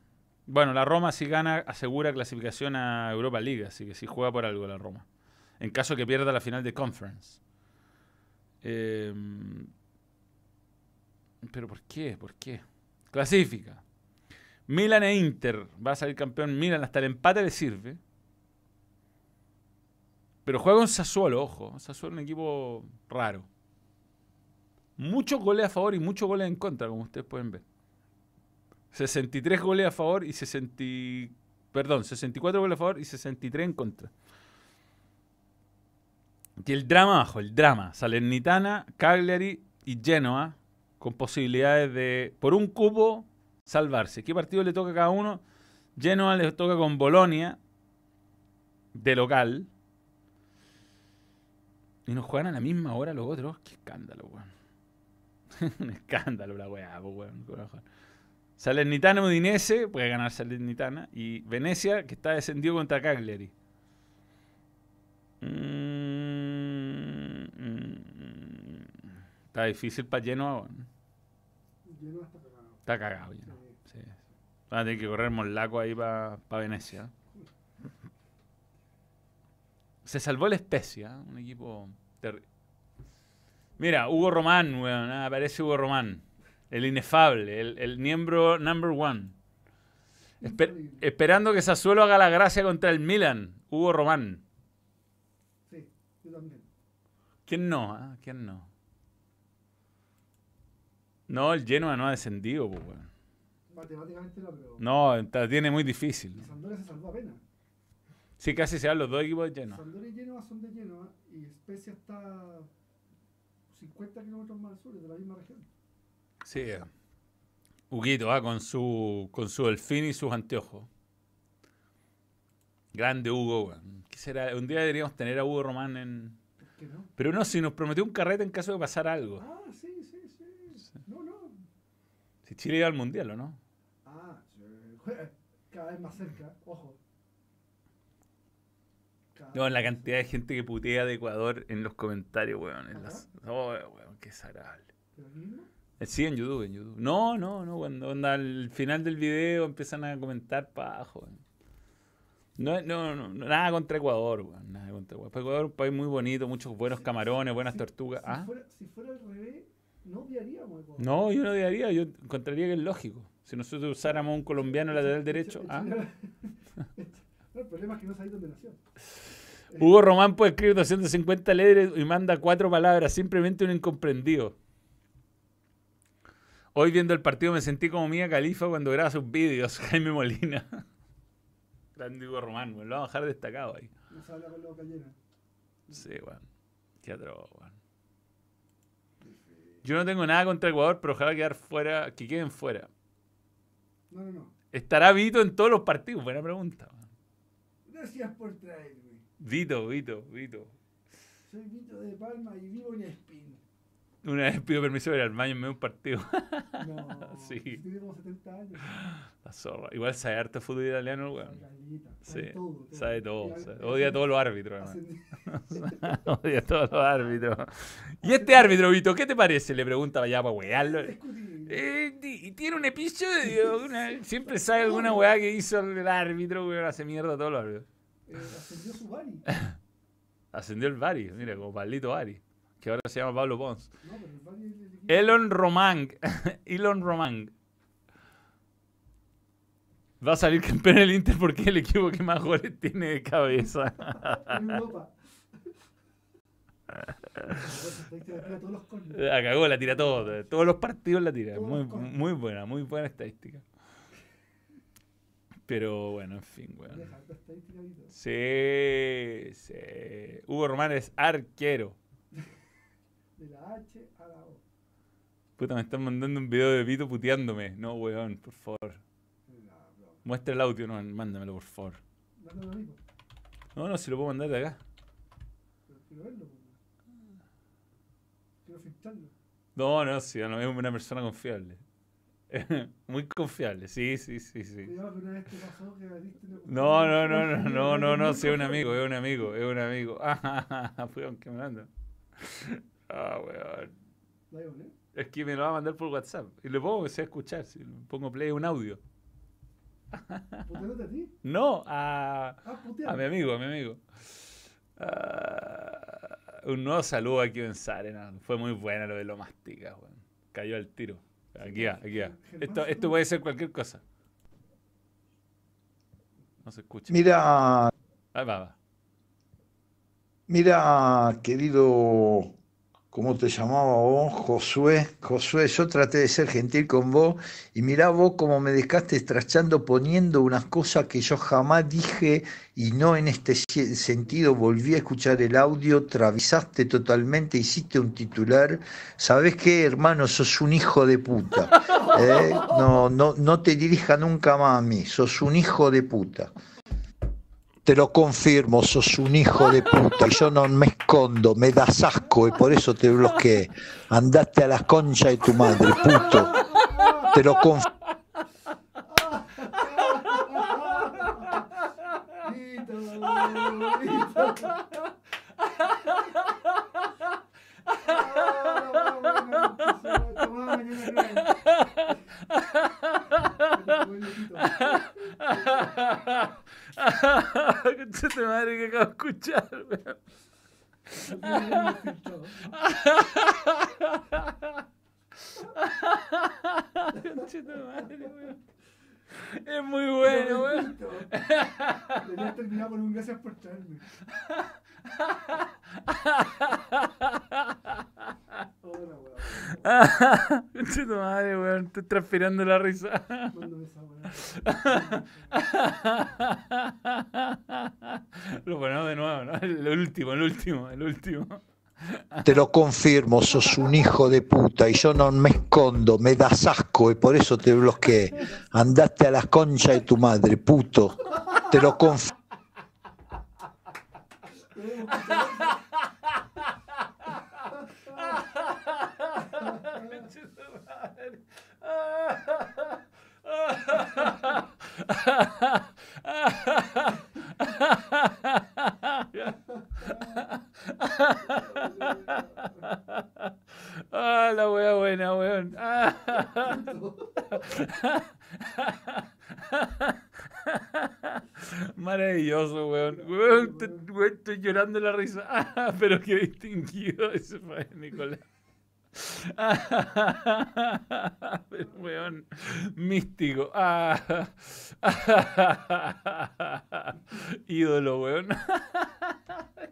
Bueno, la Roma si gana asegura clasificación a Europa League, así que sí juega por algo la Roma. En caso que pierda la final de Conference. Eh, Pero ¿por qué? ¿Por qué? Clasifica. Milan e Inter. Va a salir campeón Milan. Hasta el empate le sirve. Pero juega con Sassuolo, ojo. Sassuolo es un equipo raro. Muchos goles a favor y muchos goles en contra, como ustedes pueden ver. 63 goles a favor y 60... y- Perdón, 64 goles a favor y 63 en contra. Y el drama abajo, el drama. Salernitana, Cagliari y Genoa con posibilidades de, por un cupo, salvarse. ¿Qué partido le toca a cada uno? Genoa le toca con Bolonia, de local. Y nos juegan a la misma hora los otros. Qué escándalo, weón. <laughs> Un escándalo la weá, weón. Salernitana Udinese, puede ganar Salernitana. Y Venecia, que está descendido contra Cagliari. Mm, mm, mm. Está difícil para Genoa, weón. Genoa está. Está cagado Sí. Genoa. Sí. Van a tener que correr Molaco ahí para Venecia. Se salvó el Especia, un equipo terrible. Mira, Hugo Román, weón. ah, aparece Hugo Román. El inefable, el, el miembro number one. Esper- esperando que Sassuolo haga la gracia contra el Milan. Hugo Román. Sí, yo también. ¿Quién no? ah? ¿Quién no? No, el Genoa no ha descendido, pues, weón. Matemáticamente no, pero. No, la tiene muy difícil. Sampdoria se salvó apenas. Sí, casi se dan los dos equipos de Genoa. Sampdoria y Genoa son de Genoa y Spezia está 50 kilómetros más al sur, es de la misma región. Sí. Huguito, ah, con su con su delfín y sus anteojos. Grande Hugo, weón. ¿Qué será? Un día deberíamos tener a Hugo Román en. ¿Por qué no? Pero no, si nos prometió un carrete en caso de pasar algo. Ah, sí, Si Chile iba al mundial, ¿o no? Ah, cada vez más cerca, ojo. Cada No, la cantidad de gente que putea de Ecuador en los comentarios, weón. en las- Oh, weón, qué desagradable. Eh, Sí, en YouTube, en YouTube. No, no, no. Cuando onda, al final del video empiezan a comentar para abajo. weón. No, no, no, nada contra Ecuador, weón. Nada contra Ecuador. Ecuador es un país muy bonito, muchos buenos camarones, buenas Si- tortugas. Si, ¿Ah? fuera, si fuera al revés, no odiaríamos Ecuador. No, yo no odiaría, yo encontraría que es lógico. Si nosotros usáramos un colombiano lateral derecho. ¿ah? No, el problema es que no sabéis dónde nació. <laughs> Hugo Román puede escribir 250 letras y manda cuatro palabras, simplemente un incomprendido. Hoy viendo el partido me sentí como Mía Califa cuando graba sus vídeos, <laughs> Jaime Molina. Grande Hugo Román, me lo vamos a dejar destacado ahí. No se habla con la boca llena. Sí, weón. Qué atroz, weón. Yo no tengo nada contra Ecuador, pero ojalá quedar fuera, que queden fuera. No, no, no. ¿Estará Vito en todos los partidos? Buena pregunta. Gracias por traerme. Vito, Vito, Vito. Soy Vito de Palma y vivo en Espín. Una vez pido permiso para ir al baño en medio de un partido. No, <laughs> Sí. si tiene como 70 años. La zorra. Igual sabe harto fútbol italiano, weón. Gallita, Sí, sabe todo, sabe todo. Sabe- al- Odia a todos los árbitros, además. <laughs> Odia a todos los árbitros. <laughs> ¿Y este árbitro, Vito, qué te parece? Le pregunta allá para wearlo. Eh, y tiene un episodio. una- siempre sabe alguna weá que hizo el árbitro, weón. Hace mierda a todos los árbitros. Eh, ascendió su Bari. Ascendió el Bari, mira, como Pablito Bari. Que ahora se llama Pablo Pons. No, el. Elon Román. <laughs> Elon Román. Va a salir campeón el Inter porque es el equipo que más goles tiene de cabeza. en Europa. <laughs> La cagó, la tira todo. Todos los partidos la tira. Muy, muy buena, muy buena estadística. Pero bueno, en fin, weón. Vito. Sí, sí. Hugo Román es arquero. De la H a la O. Puta, me están mandando un video de Vito puteándome. No, weón, por favor. Muestra el audio, no, mándamelo, por favor. Mándalo a mí, po. No, no, si lo puedo mandar de acá. Pero quiero verlo. po. Quiero filtrarlo. No, no, sí, no es una persona confiable. <laughs> Muy confiable, sí, sí, sí, sí. Cuidado que una vez te pasó que abriste una No, no, no, no, no, no, no, muy sí, es un amigo, es un amigo, es un amigo. <laughs> Ah, fue aunque me manda. Ah, weón. ¿La iba a poner? Es que me lo va a mandar por WhatsApp. Y lo puedo empezar a escuchar. Si le pongo play un audio. ¿Puteándote a ti? No, a, Ah, a mi amigo, a mi amigo. Ah, un nuevo saludo aquí en Sarena. Fue muy buena lo de lo mastica, weón. Cayó al tiro. Aquí va, aquí va. Esto, esto puede ser cualquier cosa. No se escucha. Mira, Ahí va, va. mira, querido, ¿cómo te llamaba vos? Josué. Josué, yo traté de ser gentil con vos y mirá vos cómo me dejaste estrachando poniendo unas cosas que yo jamás dije y no en este sentido. Volví a escuchar el audio, travisaste totalmente, hiciste un titular. ¿Sabés qué, hermano? Sos un hijo de puta. ¿eh? No, no, no te dirija nunca más a mí. Sos un hijo de puta. Te lo confirmo, sos un hijo de puta y yo no me escondo, me das asco y por eso te bloqueé. Andaste a las conchas de tu madre, puto. Te lo confirmo. Tu madre que acabo de escuchar, weón. Tu madre, weón. Es muy bueno, weón. Deberías terminar con un gracias por traerme. Tu madre, weón. Estoy transpirando la risa. Lo ponemos de nuevo, ¿no? El último, el último, el último. Te lo confirmo, sos un hijo de puta y yo no me escondo, me das asco y por eso te bloqueé. Andaste a las conchas de tu madre, puto. Te lo confirmo. ah, la wea buena, weón. Ah. <laughs> <laughs> <laughs> Maravilloso, weón. Weón, te- weón, estoy llorando la risa. Ah, <laughs> pero qué distinguido <laughs> ese fue Nicolás. Pero, weón, místico. Ah. Ídolo, weón.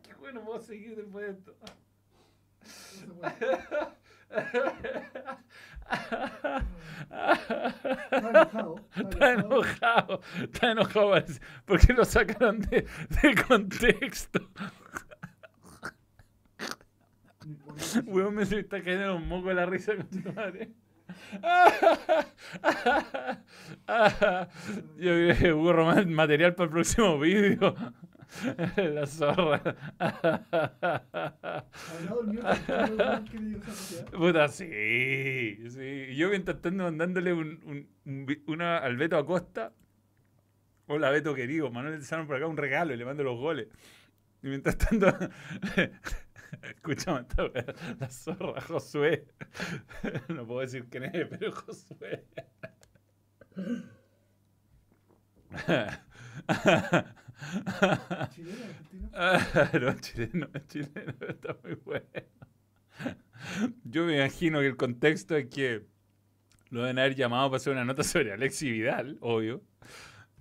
Qué bueno puedo seguir después de esto. Está <laughs> enojado. Está enojado, está enojado. Porque lo sacaron de, de contexto. Weón, me se está cayendo un moco de la risa con tu madre. Yo creo que hubo material para el próximo vídeo. <laughs> La zorra. Puta, sí, sí. Yo mientras tanto mandándole un, un- un una al Beto Acosta. Hola Beto querido, Manuel Tesano por acá un regalo y le mando los goles. Y mientras tanto, <laughs> wea, la zorra Josué. No puedo decir quién es, pero Josué. <laughs> Chileno, argentino. <laughs> Ah, no, chileno, chileno, <laughs> está muy bueno. Yo me imagino que el contexto es que lo deben haber llamado para hacer una nota sobre Alexi Vidal, obvio.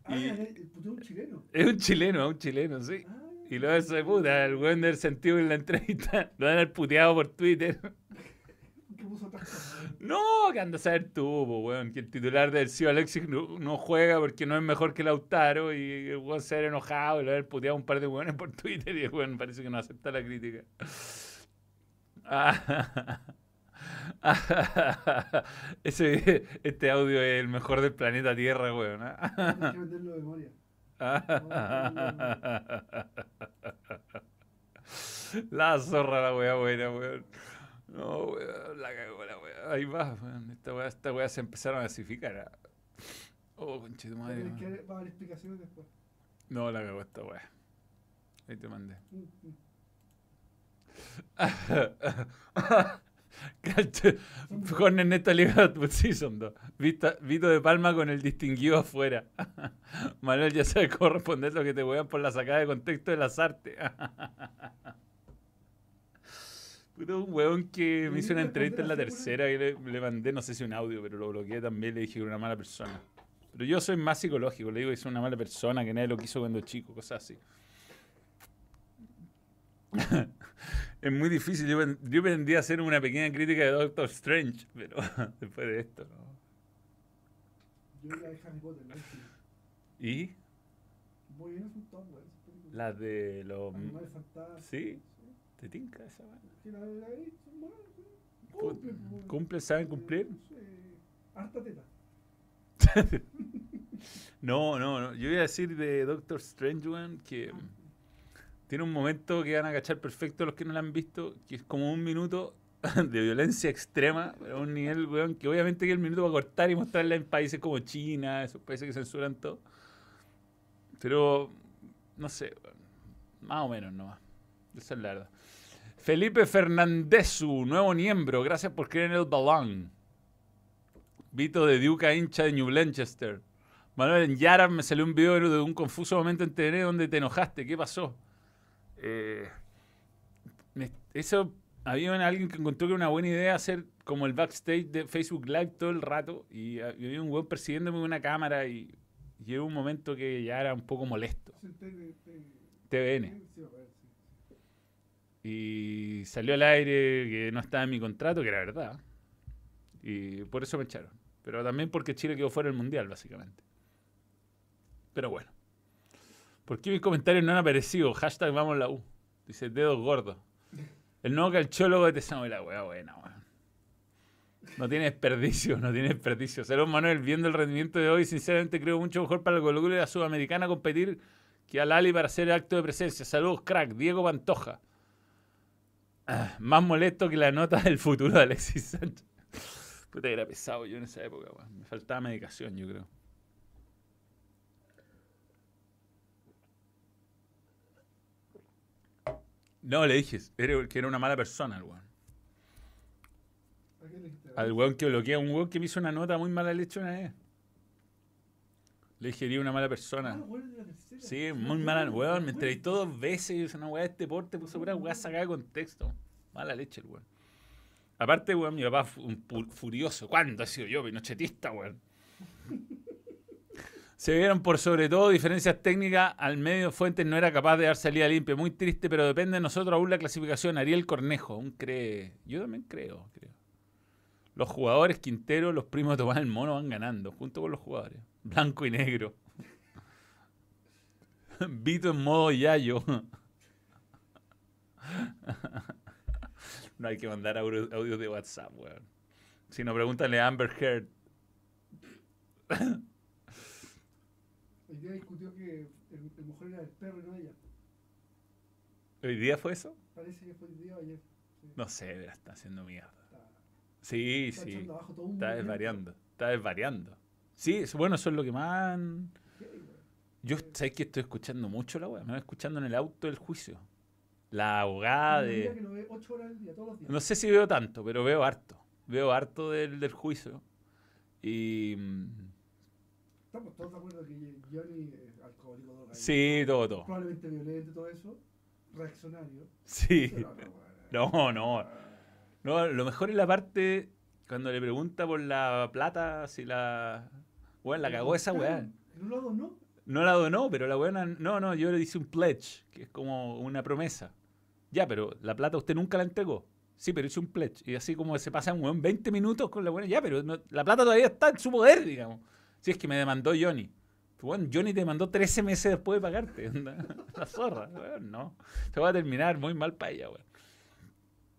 Ah, Y- el, el puto es un chileno. Es un chileno, es un chileno, sí. Ah, Y lo de puta, el weón del sentido en la entrevista, <laughs> lo deben haber puteado por Twitter. Que puso otras cosas. weón. No, que anda a saber tú, po, weón, que el titular del CIO Alexis no, no juega porque no es mejor que Lautaro y el weón se ha enojado y lo haber puteado un par de weones por Twitter y el weón parece que no acepta la crítica. Ah. <laughs> Ese, este audio es el mejor del planeta Tierra, weón. Tienes que venderlo de memoria. <laughs> La zorra la wea buena, weón. No, weón, la cagó la wea. Ahí va, weón. Esta wea, esta se empezaron a masificar. ah. Oh, conchito madre. Tienes que haber explicaciones después. No, la cagó esta wea. Ahí te mandé. Mm, mm. <laughs> Con Ernesto Liga Season 2. Vista- Vito de Palma con el distinguido afuera. <laughs> Manuel ya sabe cómo responder lo que te wean por la sacada de contexto de las artes. <laughs> Puto un weón que me hizo una entrevista en la tercera y le, le mandé, no sé si un audio, pero lo bloqueé también. Le dije que era una mala persona. Pero yo soy más psicológico, le digo que es una mala persona, que nadie lo quiso cuando chico, cosas así. <laughs> es muy difícil. Yo, yo pretendía hacer una pequeña crítica de Doctor Strange, pero <laughs> después de esto, ¿no? Yo la de Harry Potter. ¿Y? Muy bien, buenas. esas películas. Las de los... Animales fantásticos. ¿Sí? ¿Te tinca esa? Que la Cumplen, pues. ¿Cumple? ¿Saben cumplir? Sí. Harta teta. <laughs> No, no, no. Yo iba a decir de Doctor Strange, weón, que tiene un momento que van a cachar perfecto los que no lo han visto, que es como un minuto <laughs> de violencia extrema, pero a un nivel, weón, que obviamente que el minuto va a cortar y mostrarla en países como China, esos países que censuran todo. Pero, no sé, más o menos nomás. Esa es la verdad. Felipe Fernandesu, nuevo miembro, gracias por creer en el balón. Vito de Duca, hincha de New Blanchester. Manuel, en Yara me salió un video de un confuso momento en TN donde te enojaste. ¿Qué pasó? Eh, eso, había alguien que encontró que era una buena idea hacer como el backstage de Facebook Live todo el rato y, ah, había un weón persiguiéndome con una cámara y, llegó un momento que ya era un poco molesto. TVN. Y salió al aire que no estaba en mi contrato, que era verdad. Y por eso me echaron. Pero también porque Chile quedó fuera del Mundial, básicamente. Pero bueno. ¿Por qué mis comentarios no han aparecido? Hashtag vamos la U. Dice dedos gordos. El nuevo calchólogo de Tesamo la wea buena, weón. No tiene desperdicio, no tiene desperdicio. Saludos Manuel, viendo el rendimiento de hoy, sinceramente creo mucho mejor para el Colo y la Sudamericana competir que al Ali para hacer acto de presencia. Saludos, crack, Diego Pantoja. Ah, más molesto que la nota del futuro de Alexis Sánchez. Puta que era pesado yo en esa época, weón. Me faltaba medicación, yo creo. No, le dije que era una mala persona el weón. Al weón que bloquea, un weón que me hizo una nota muy mala leche una vez. Le dije, eres una mala Ah, persona. tercera. Sí, muy mala, weón. Me entrevistó dos veces y es una weá de este porte, puso pura weá sacada de contexto. Mala leche el weón. Aparte, weón, mi papá un furioso. ¿Cuándo he sido yo, pinochetista, weón? <laughs> Se vieron por sobre todo diferencias técnicas. Al medio Fuentes no era capaz de dar salida limpia. Muy triste, pero depende de nosotros aún la clasificación. Ariel Cornejo, aún cree. Yo también creo, creo. Los jugadores Quintero, los primos de Tomás el Mono van ganando, junto con los jugadores. Blanco y negro. Vito en modo yayo. No hay que mandar audio- audios de WhatsApp, weón. Si no, pregúntale a Amber Heard. Hoy día discutió que el, el mejor era el perro y no ella. ¿Hoy día fue eso? Parece que fue el día o ayer. Sí. No sé, está haciendo mierda. Está, Sí, está sí. abajo todo un Está desvariando. Está desvariando. Sí, bueno, eso es lo que más... Yo sé que estoy escuchando mucho la weá. Me voy escuchando en el auto del juicio. La abogada de... que lo ve ocho horas al día, todos los días. No sé si veo tanto, pero veo harto. Veo harto del, del juicio. Y... Estamos todos de acuerdo que Johnny es alcohólico, drogadicto, Sí, todo, todo. probablemente violento y todo eso, reaccionario. Sí. No, no. No, lo mejor es la parte cuando le pregunta por la plata, si la... Bueno, la cagó esa weá. ¿No lo hago, no? La donó, pero la buena... No, no, yo le hice un pledge, que es como una promesa. Ya, pero la plata usted nunca la entregó. Sí, pero hice un pledge. Y así como se pasa un weón 20 minutos con la buena. Ya, pero no- la plata todavía está en su poder, digamos. Si es que me demandó Johnny. Bueno, Johnny te demandó 13 meses después de pagarte. <laughs> La zorra. weón, no. Se va a terminar muy mal para ella, weón.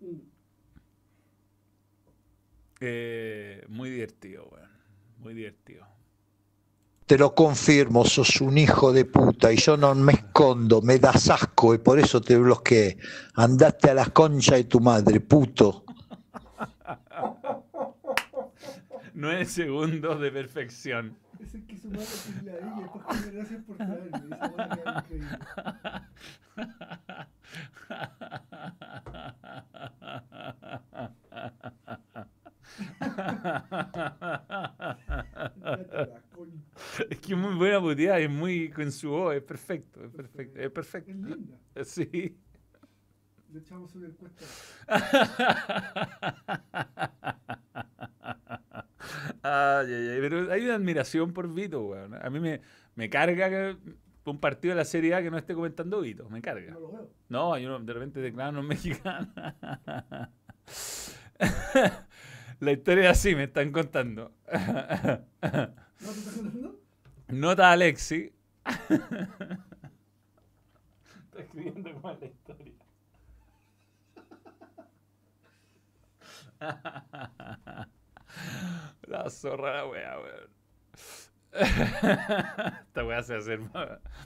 Mm. Eh, muy divertido, weón. Muy divertido. Te lo confirmo, sos un hijo de puta y yo no me escondo, me das asco y por eso te bloqueé. Andate a la concha de tu madre, puto. Nueve segundos de perfección. Es el que su madre decirle a ella y después que gracias por traerme. <laughs> <laughs> <laughs> Es que es muy buena puteada, es muy con su voz, es perfecto, es perfecto, es Es perfecto. linda. <laughs> Sí. Le echamos una encuesta. <laughs> Ay, ay, ay, pero hay una admiración por Vito, weón. A mí me, me carga que un partido de la Serie A que no esté comentando Vito, me carga. No lo veo. No, hay uno de repente declaran un mexicano. La historia es así, me están contando. ¿No te estás contando? Nota a Alexi. Está escribiendo como la historia. La zorra la wea, weón. Esta weá se va a hacer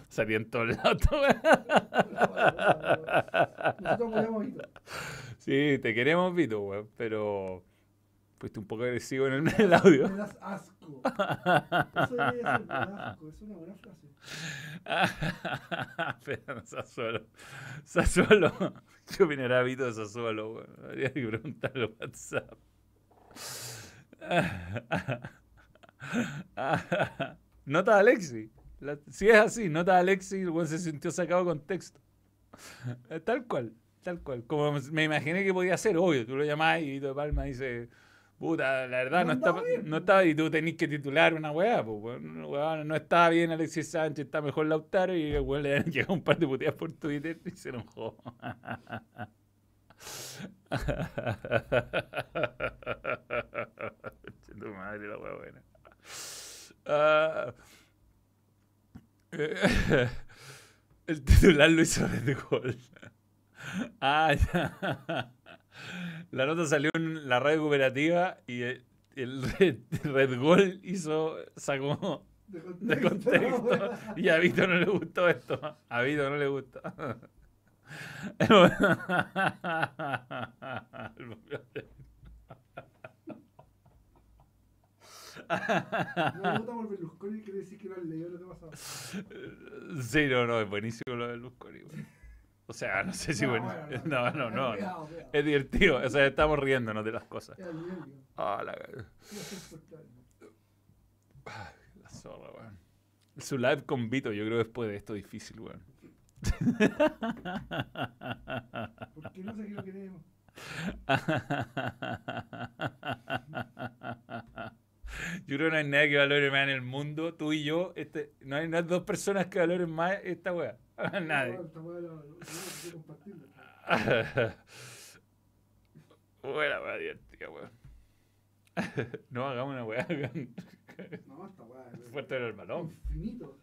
salir en todos lados. esta weá. Nosotros a Vito. Sí, te queremos, Vito, weón, pero fuiste un poco agresivo en el, <laughs> audio. Me das asco. Eso debería ser, me das asco. Es una buena frase. <laughs> Pero Sassuolo. Sassuolo. <laughs> ¿Qué opinará Vito de Sassuolo? weón? Habría que preguntarle en WhatsApp. Nota de Alexi. La- si es así, nota de Alexi, el weón se sintió sacado de contexto. Eh, Tal cual, tal cual. Como me imaginé que podía ser, obvio. Tú lo llamás y Vito de Palma dice, puta, la verdad no, bien, no po". estaba, y tú tenés que titular una weá, pues, no está bien Alexis Sánchez, está mejor Lautaro, y el weón le han <laughs> llegado un par de puteadas por Twitter y se enojó. <laughs> Tu madre, la weá buena. Ah, eh, <laughs> el titular lo hizo Red Gol. Ah, ya. La nota salió en la radio cooperativa y el, el Red, <laughs> Red Gol hizo, sacó De de contexto. Y a Vito no le gustó esto. A Vito no le gusta. No Berlusconi, quiere decir que no leído lo que pasaba. Sí, no, no, es buenísimo lo de Cori, weón. O sea, no sé si No, bueno. bueno, No, no, <laughs> no. Es divertido. O sea, estamos riéndonos de las cosas. Ah, la, la zorra, weón. Su live con Vito, yo creo después de esto difícil, weón. <laughs> Porque no sé qué lo queremos. <laughs> Yo creo que no hay nadie que valore más en el mundo, tú y yo, este, no hay, no dos personas que valoren más esta weá. Nadie. Buena weá divertida, weón. No hagamos una weá No, esta weá fuerte balón. infinito.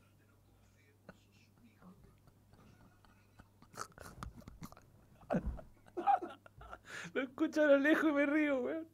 Lo escucho a lo lejos y me río, weón.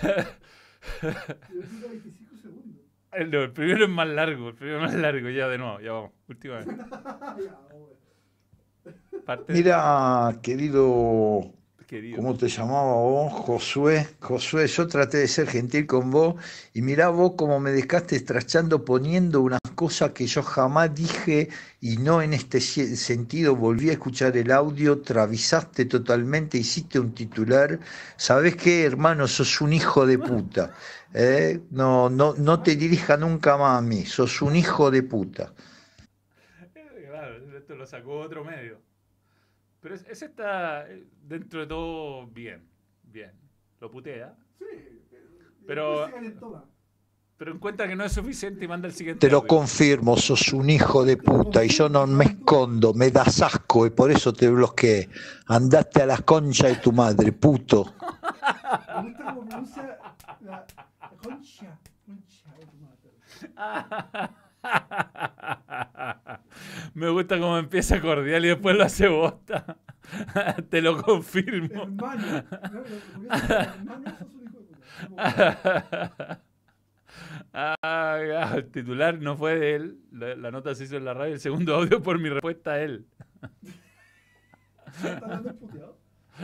Pero dura 25 segundos. <laughs> El, no, el primero es más largo, el primero es más largo, ya de nuevo, ya vamos. Última vez. <laughs> Parte Mira, querido querido. ¿Cómo te llamaba vos? Josué. Josué, yo traté de ser gentil con vos y mirá vos cómo me dejaste estrachando poniendo unas cosas que yo jamás dije y no en este sentido. Volví a escuchar el audio, travisaste totalmente, hiciste un titular. ¿Sabés qué, hermano? Sos un hijo de puta. ¿eh? No, no, no te dirija nunca más a mí. Sos un hijo de puta. Eh, Claro, esto lo sacó otro medio. Pero es- ese está eh, dentro de todo bien. Bien. Lo putea. Sí. Pero-. Pero encuentra que no es suficiente y manda el siguiente. Te lo audio. confirmo, sos un hijo de puta y yo no me escondo, me das asco y por eso te bloqueé. Andaste a <laughs> la concha de tu madre, puto. <laughs> <laughs> Me gusta cómo empieza cordial y después lo hace bosta. <laughs> Te lo confirmo. Hermano. <laughs> Ah, el titular no fue de él. La, la nota se hizo en la radio. El segundo audio por mi respuesta a él.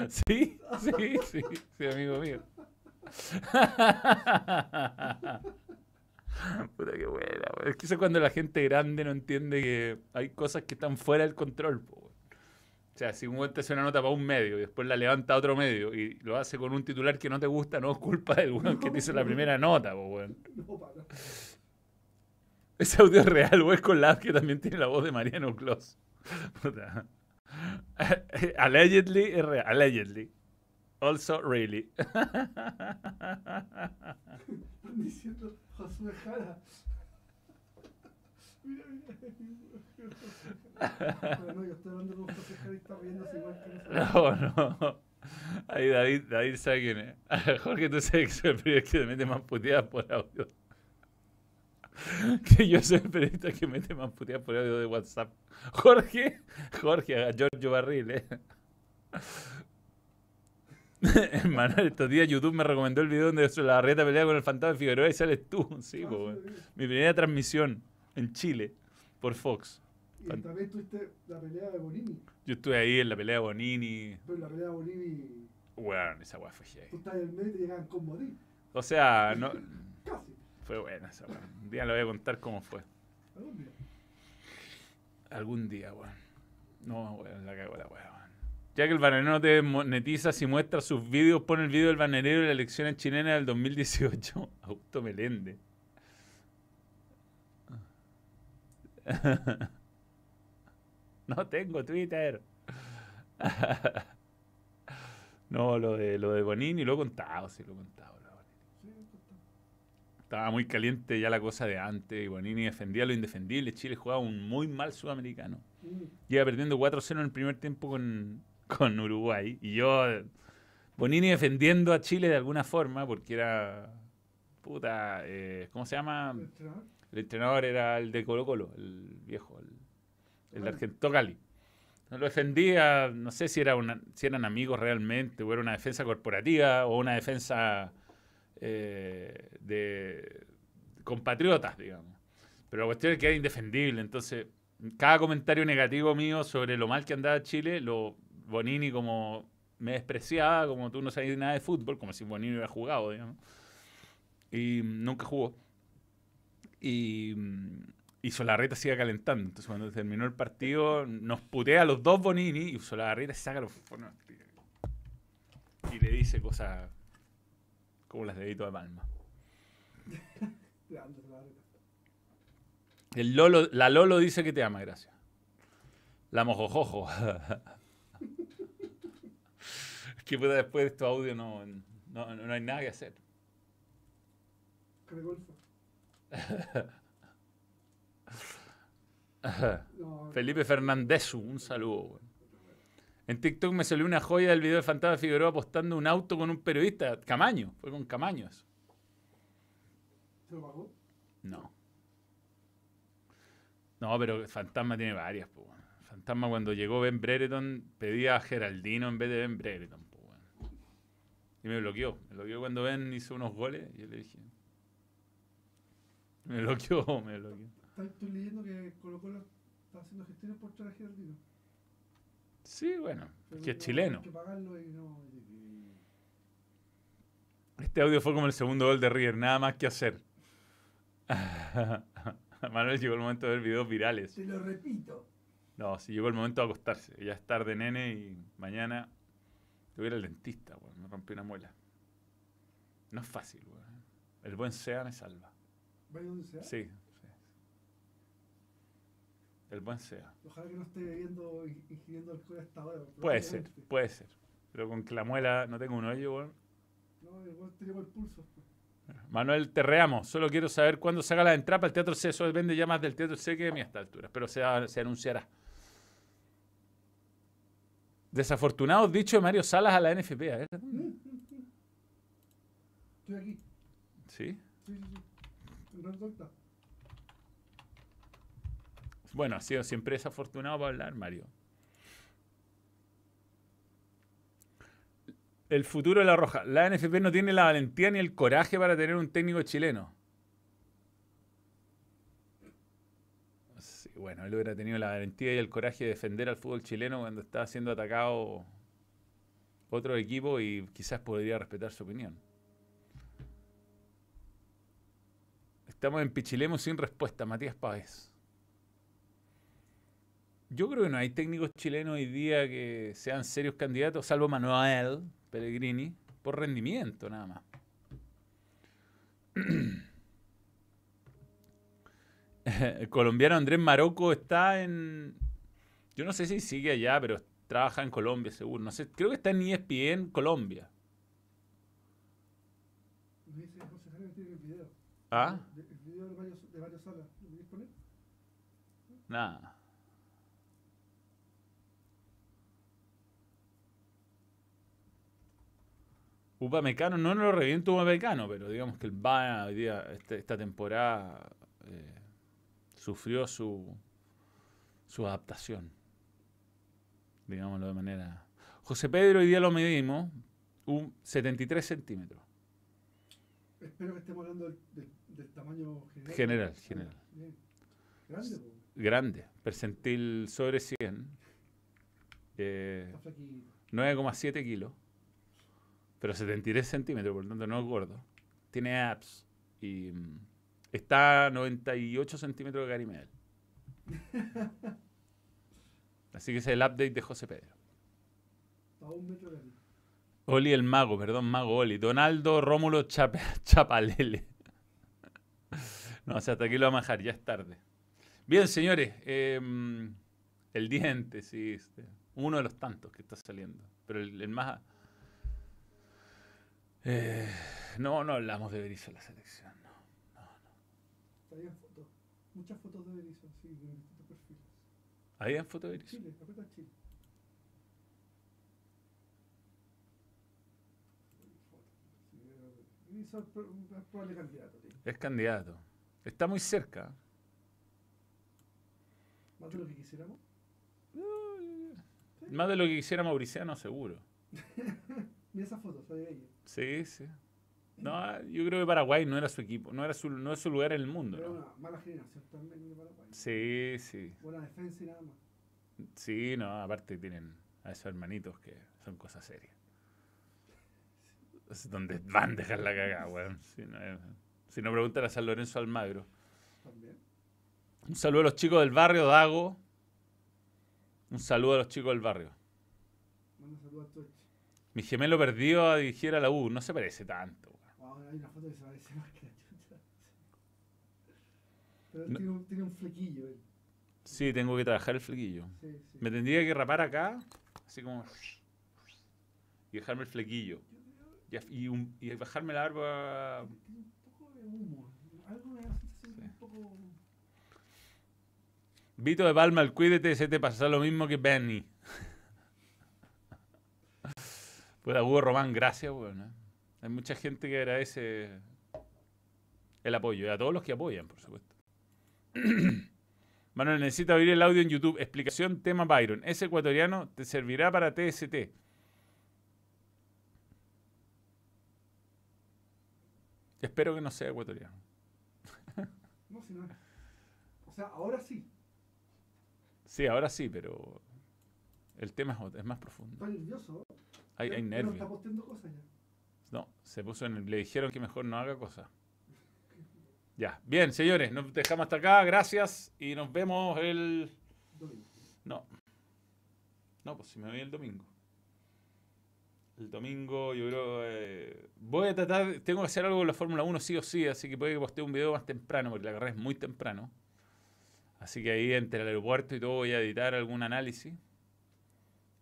Sí, sí, sí, sí, amigo mío. <laughs> Puta que buena, weón. Es que eso es cuando la gente grande no entiende que hay cosas que están fuera del control. po, weón. O sea, si un weón te hace una nota para un medio y después la levanta a otro medio y lo hace con un titular que no te gusta, no es culpa del weón que te hizo la primera nota, po, weón. <laughs> No, para. Ese audio es real, es con la que también tiene la voz de Mariano Clos. <laughs> Puta. Allegedly es real. Allegedly. Also really. Están <laughs> diciendo Josué Jara. Mira, mira. Pero no, yo estoy hablando con José Jara y está riéndose igual que nosotros. No, no. Ahí David, David sabe quién es. <laughs> Jorge, tú sabes que soy el periodista que te mete más puteadas por audio. Que yo soy el periodista que mete más puteadas por audio de WhatsApp. Jorge, Jorge, a Giorgio Barril, eh. <laughs> Hermano, estos días YouTube me recomendó el video donde la Barrieta pelea con el fantasma de Figueroa y sales tú. <laughs> Sí, Ah, po. Mi primera transmisión en Chile por Fox. Y también tuviste la pelea de Bonini. Yo estuve ahí en la pelea de Bonini. Pero en la pelea de Bonini, Weón, esa weá fue heavy. tú estás en el medio y te llegan con Bonini. O sea, no, <laughs> Casi. fue buena esa weá. Un día le voy a contar cómo fue. Algún día. Algún día, weón. No, weón, la cago la weá, weón. Ya que el bananero te monetiza si muestra sus vídeos, pone el vídeo del bananero de las elecciones chilenas del 2018. Auto Melende. No tengo Twitter. <laughs> No, lo de, lo de Bonini lo he contado, sí, lo he contado. Estaba muy caliente ya la cosa de antes y Bonini defendía lo indefendible. Chile jugaba un muy mal sudamericano. Mm. Iba perdiendo 4-0 en el primer tiempo con, con Uruguay. Y yo, Bonini defendiendo a Chile de alguna forma, porque era. Puta, eh, ¿cómo se llama? ¿El entrenador? El entrenador era el de Colo Colo, el viejo, el, el de Cali. Argento Cali. No lo defendía, no sé si, era una, si eran amigos realmente, o era una defensa corporativa, o una defensa eh, de compatriotas, digamos. Pero la cuestión es que era indefendible. Entonces, cada comentario negativo mío sobre lo mal que andaba Chile, lo Bonini como me despreciaba, como tú no sabías nada de fútbol, como si Bonini hubiera jugado, digamos. Y nunca jugó. Y, Y Solarreta sigue calentando. Entonces cuando terminó el partido, nos putea a los dos Bonini y Solarreta saca los y le dice cosas como las de Vito de Palma. <laughs> El Lolo, la Lolo dice que te ama, gracias. La mojojojo. <laughs> que puta, después de estos audios no, no, no hay nada que hacer. <laughs> Felipe Fernández, un saludo. En TikTok me salió una joya del video de Fantasma Figueroa apostando un auto con un periodista. Camaño, fue con Camaño eso. ¿Se lo pagó? No. No, pero Fantasma tiene varias, weón. Fantasma cuando llegó Ben Brereton pedía a Geraldino en vez de Ben Brereton. Y me bloqueó. Me bloqueó cuando Ben hizo unos goles y yo le dije. Me bloqueó, <laughs> me bloqueó. Estoy leyendo que Colo Colo está haciendo gestiones por traer a. Sí, bueno, es que es no, chileno. Hay que pagarlo y no. y- Este audio fue como el segundo gol de River, nada más que hacer. <laughs> Manuel llegó el momento de ver videos virales. Te lo repito. No, sí llegó el momento de acostarse. Ya es tarde, nene, y mañana ir al dentista, weón. Me rompí una muela. No es fácil, weón. El buen SEA me salva. ¿Vaya donde sea? Sí, sí. El buen SEA. Ojalá que no esté bebiendo ingiriendo alcohol hasta ahora. Puede ser, puede ser. Pero con que la muela no tengo un hoyo, weón. No, igual tenemos el pulso. Manuel Terreamo, solo quiero saber cuándo saca la entrada para el Teatro C. Eso depende ya más del Teatro C que de mí a esta altura. Pero se, se anunciará. Desafortunados dicho de Mario Salas a la NFP. A ver. Estoy aquí. ¿Sí? Sí, sí, sí. Bueno, ha sido siempre desafortunado para hablar, Mario. El futuro de la Roja. La NFP no tiene la valentía ni el coraje para tener un técnico chileno. Sí, bueno, él hubiera tenido la valentía y el coraje de defender al fútbol chileno cuando estaba siendo atacado otro equipo y quizás podría respetar su opinión. Estamos en Pichilemu sin respuesta. Matías Páez. Yo creo que no hay técnicos chilenos hoy día que sean serios candidatos, salvo Manuel Pellegrini, por rendimiento nada más. <clears throat> El <laughs> colombiano Andrés Maroco está en. Yo no sé si sigue allá, pero trabaja en Colombia, seguro. No sé, creo que está en ESPN Colombia. Me dice José Jaime que tiene el video. ¿Ah? De- El video de varios, de varios salas. ¿Lo queréis poner? Nada. Upamecano, no lo reviento Upamecano, pero digamos que el Bayern hoy día, este- esta temporada, eh, sufrió su, su adaptación. Digámoslo de manera. José Pedro, hoy día lo medimos, un 73 centímetros. Espero que estemos hablando del, del, del tamaño general. General, general. Bien. Grande. Grande, percentil sobre 100. eh, Está flaquito. 9,7 kilos, pero 73 centímetros, por lo tanto no es gordo. Tiene abs y mm, está a 98 centímetros de Gary Medel. <laughs> Así que ese es el update de José Pedro. A un metro de. Oli el mago, perdón, mago Oli. Donaldo Rómulo Chap- Chapalele. <laughs> No, o sea, hasta aquí lo vamos a dejar, ya es tarde. Bien, señores, em, el diente, sí, este, uno de los tantos que está saliendo, pero el, el más... Eh, no, no hablamos de Berizzo la selección, no. Habían fotos. Muchas fotos de Berizzo, sí, de distintos perfiles. ¿Habían foto de Berizzo? Chile, aprieta Chile. Berizzo es probable candidato, tío. Es candidato. Está muy cerca. Más de lo que quisiéramos. Más de lo que quisiera Mauriciano, seguro. <laughs> Mira esa foto, sale ella. Sí, sí. No, yo creo que Paraguay no era su equipo, no era su, no es su lugar en el mundo. Pero ¿no? una mala generación también de Paraguay. Sí, sí. Buena defensa y nada más. Sí, no, aparte tienen a esos hermanitos que son cosas serias. Es donde van a dejar la cagada, weón. Si no, si no preguntan a San Lorenzo Almagro. También. Un saludo a los chicos del barrio, Dago. Un saludo a los chicos del barrio. Manda saludos a Tochi. Mi gemelo perdido a dirigir a la U. No se parece tanto. Hay una foto que se parece <laughs> más que la chucha. Pero No. tiene, un, tiene un flequillo él. Sí, tengo que trabajar el flequillo. Sí, sí. Me tendría que rapar acá, así como. Y dejarme el flequillo. Y, y, un- y bajarme la barba. Tiene un poco de humo. Algo me da sensación Sí. un poco. Vito de Palma, el cuídate, se te pasa lo mismo que Benny. <laughs> Pues a Hugo Román, gracias, weón. Hay mucha gente que agradece el apoyo. Y a todos los que apoyan, por supuesto. <clears throat> Manuel, necesito abrir el audio en YouTube. Explicación tema Byron. Ese ecuatoriano te servirá para TST. Espero que no sea ecuatoriano. <laughs> No, si no es. O sea, ahora sí. Sí, ahora sí, pero el tema es, más profundo. Está nervioso. Hay, hay nervios. está posteando cosas ya. No, se puso en el, le dijeron que mejor no haga cosas. Ya, bien, señores, nos dejamos hasta acá, gracias y nos vemos el... Domingo. No. No, pues si me voy el domingo. El domingo yo creo... eh, voy a tratar, tengo que hacer algo con la Fórmula 1 sí o sí, así que puede que postee un video más temprano, porque la carrera es muy temprano. Así que ahí entre el aeropuerto y todo voy a editar algún análisis.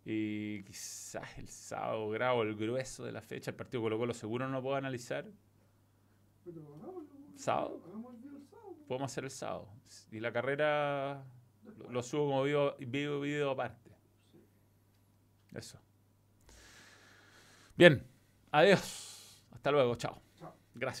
Y quizás el sábado grabo el grueso de la fecha. El partido Colo Colo seguro no lo puedo analizar. Pero. ¿Sábado? Podemos hacer el sábado. Y la carrera lo, lo subo como video, video, video aparte. Eso. Bien. Adiós. Hasta luego. Chao. Chao. Gracias.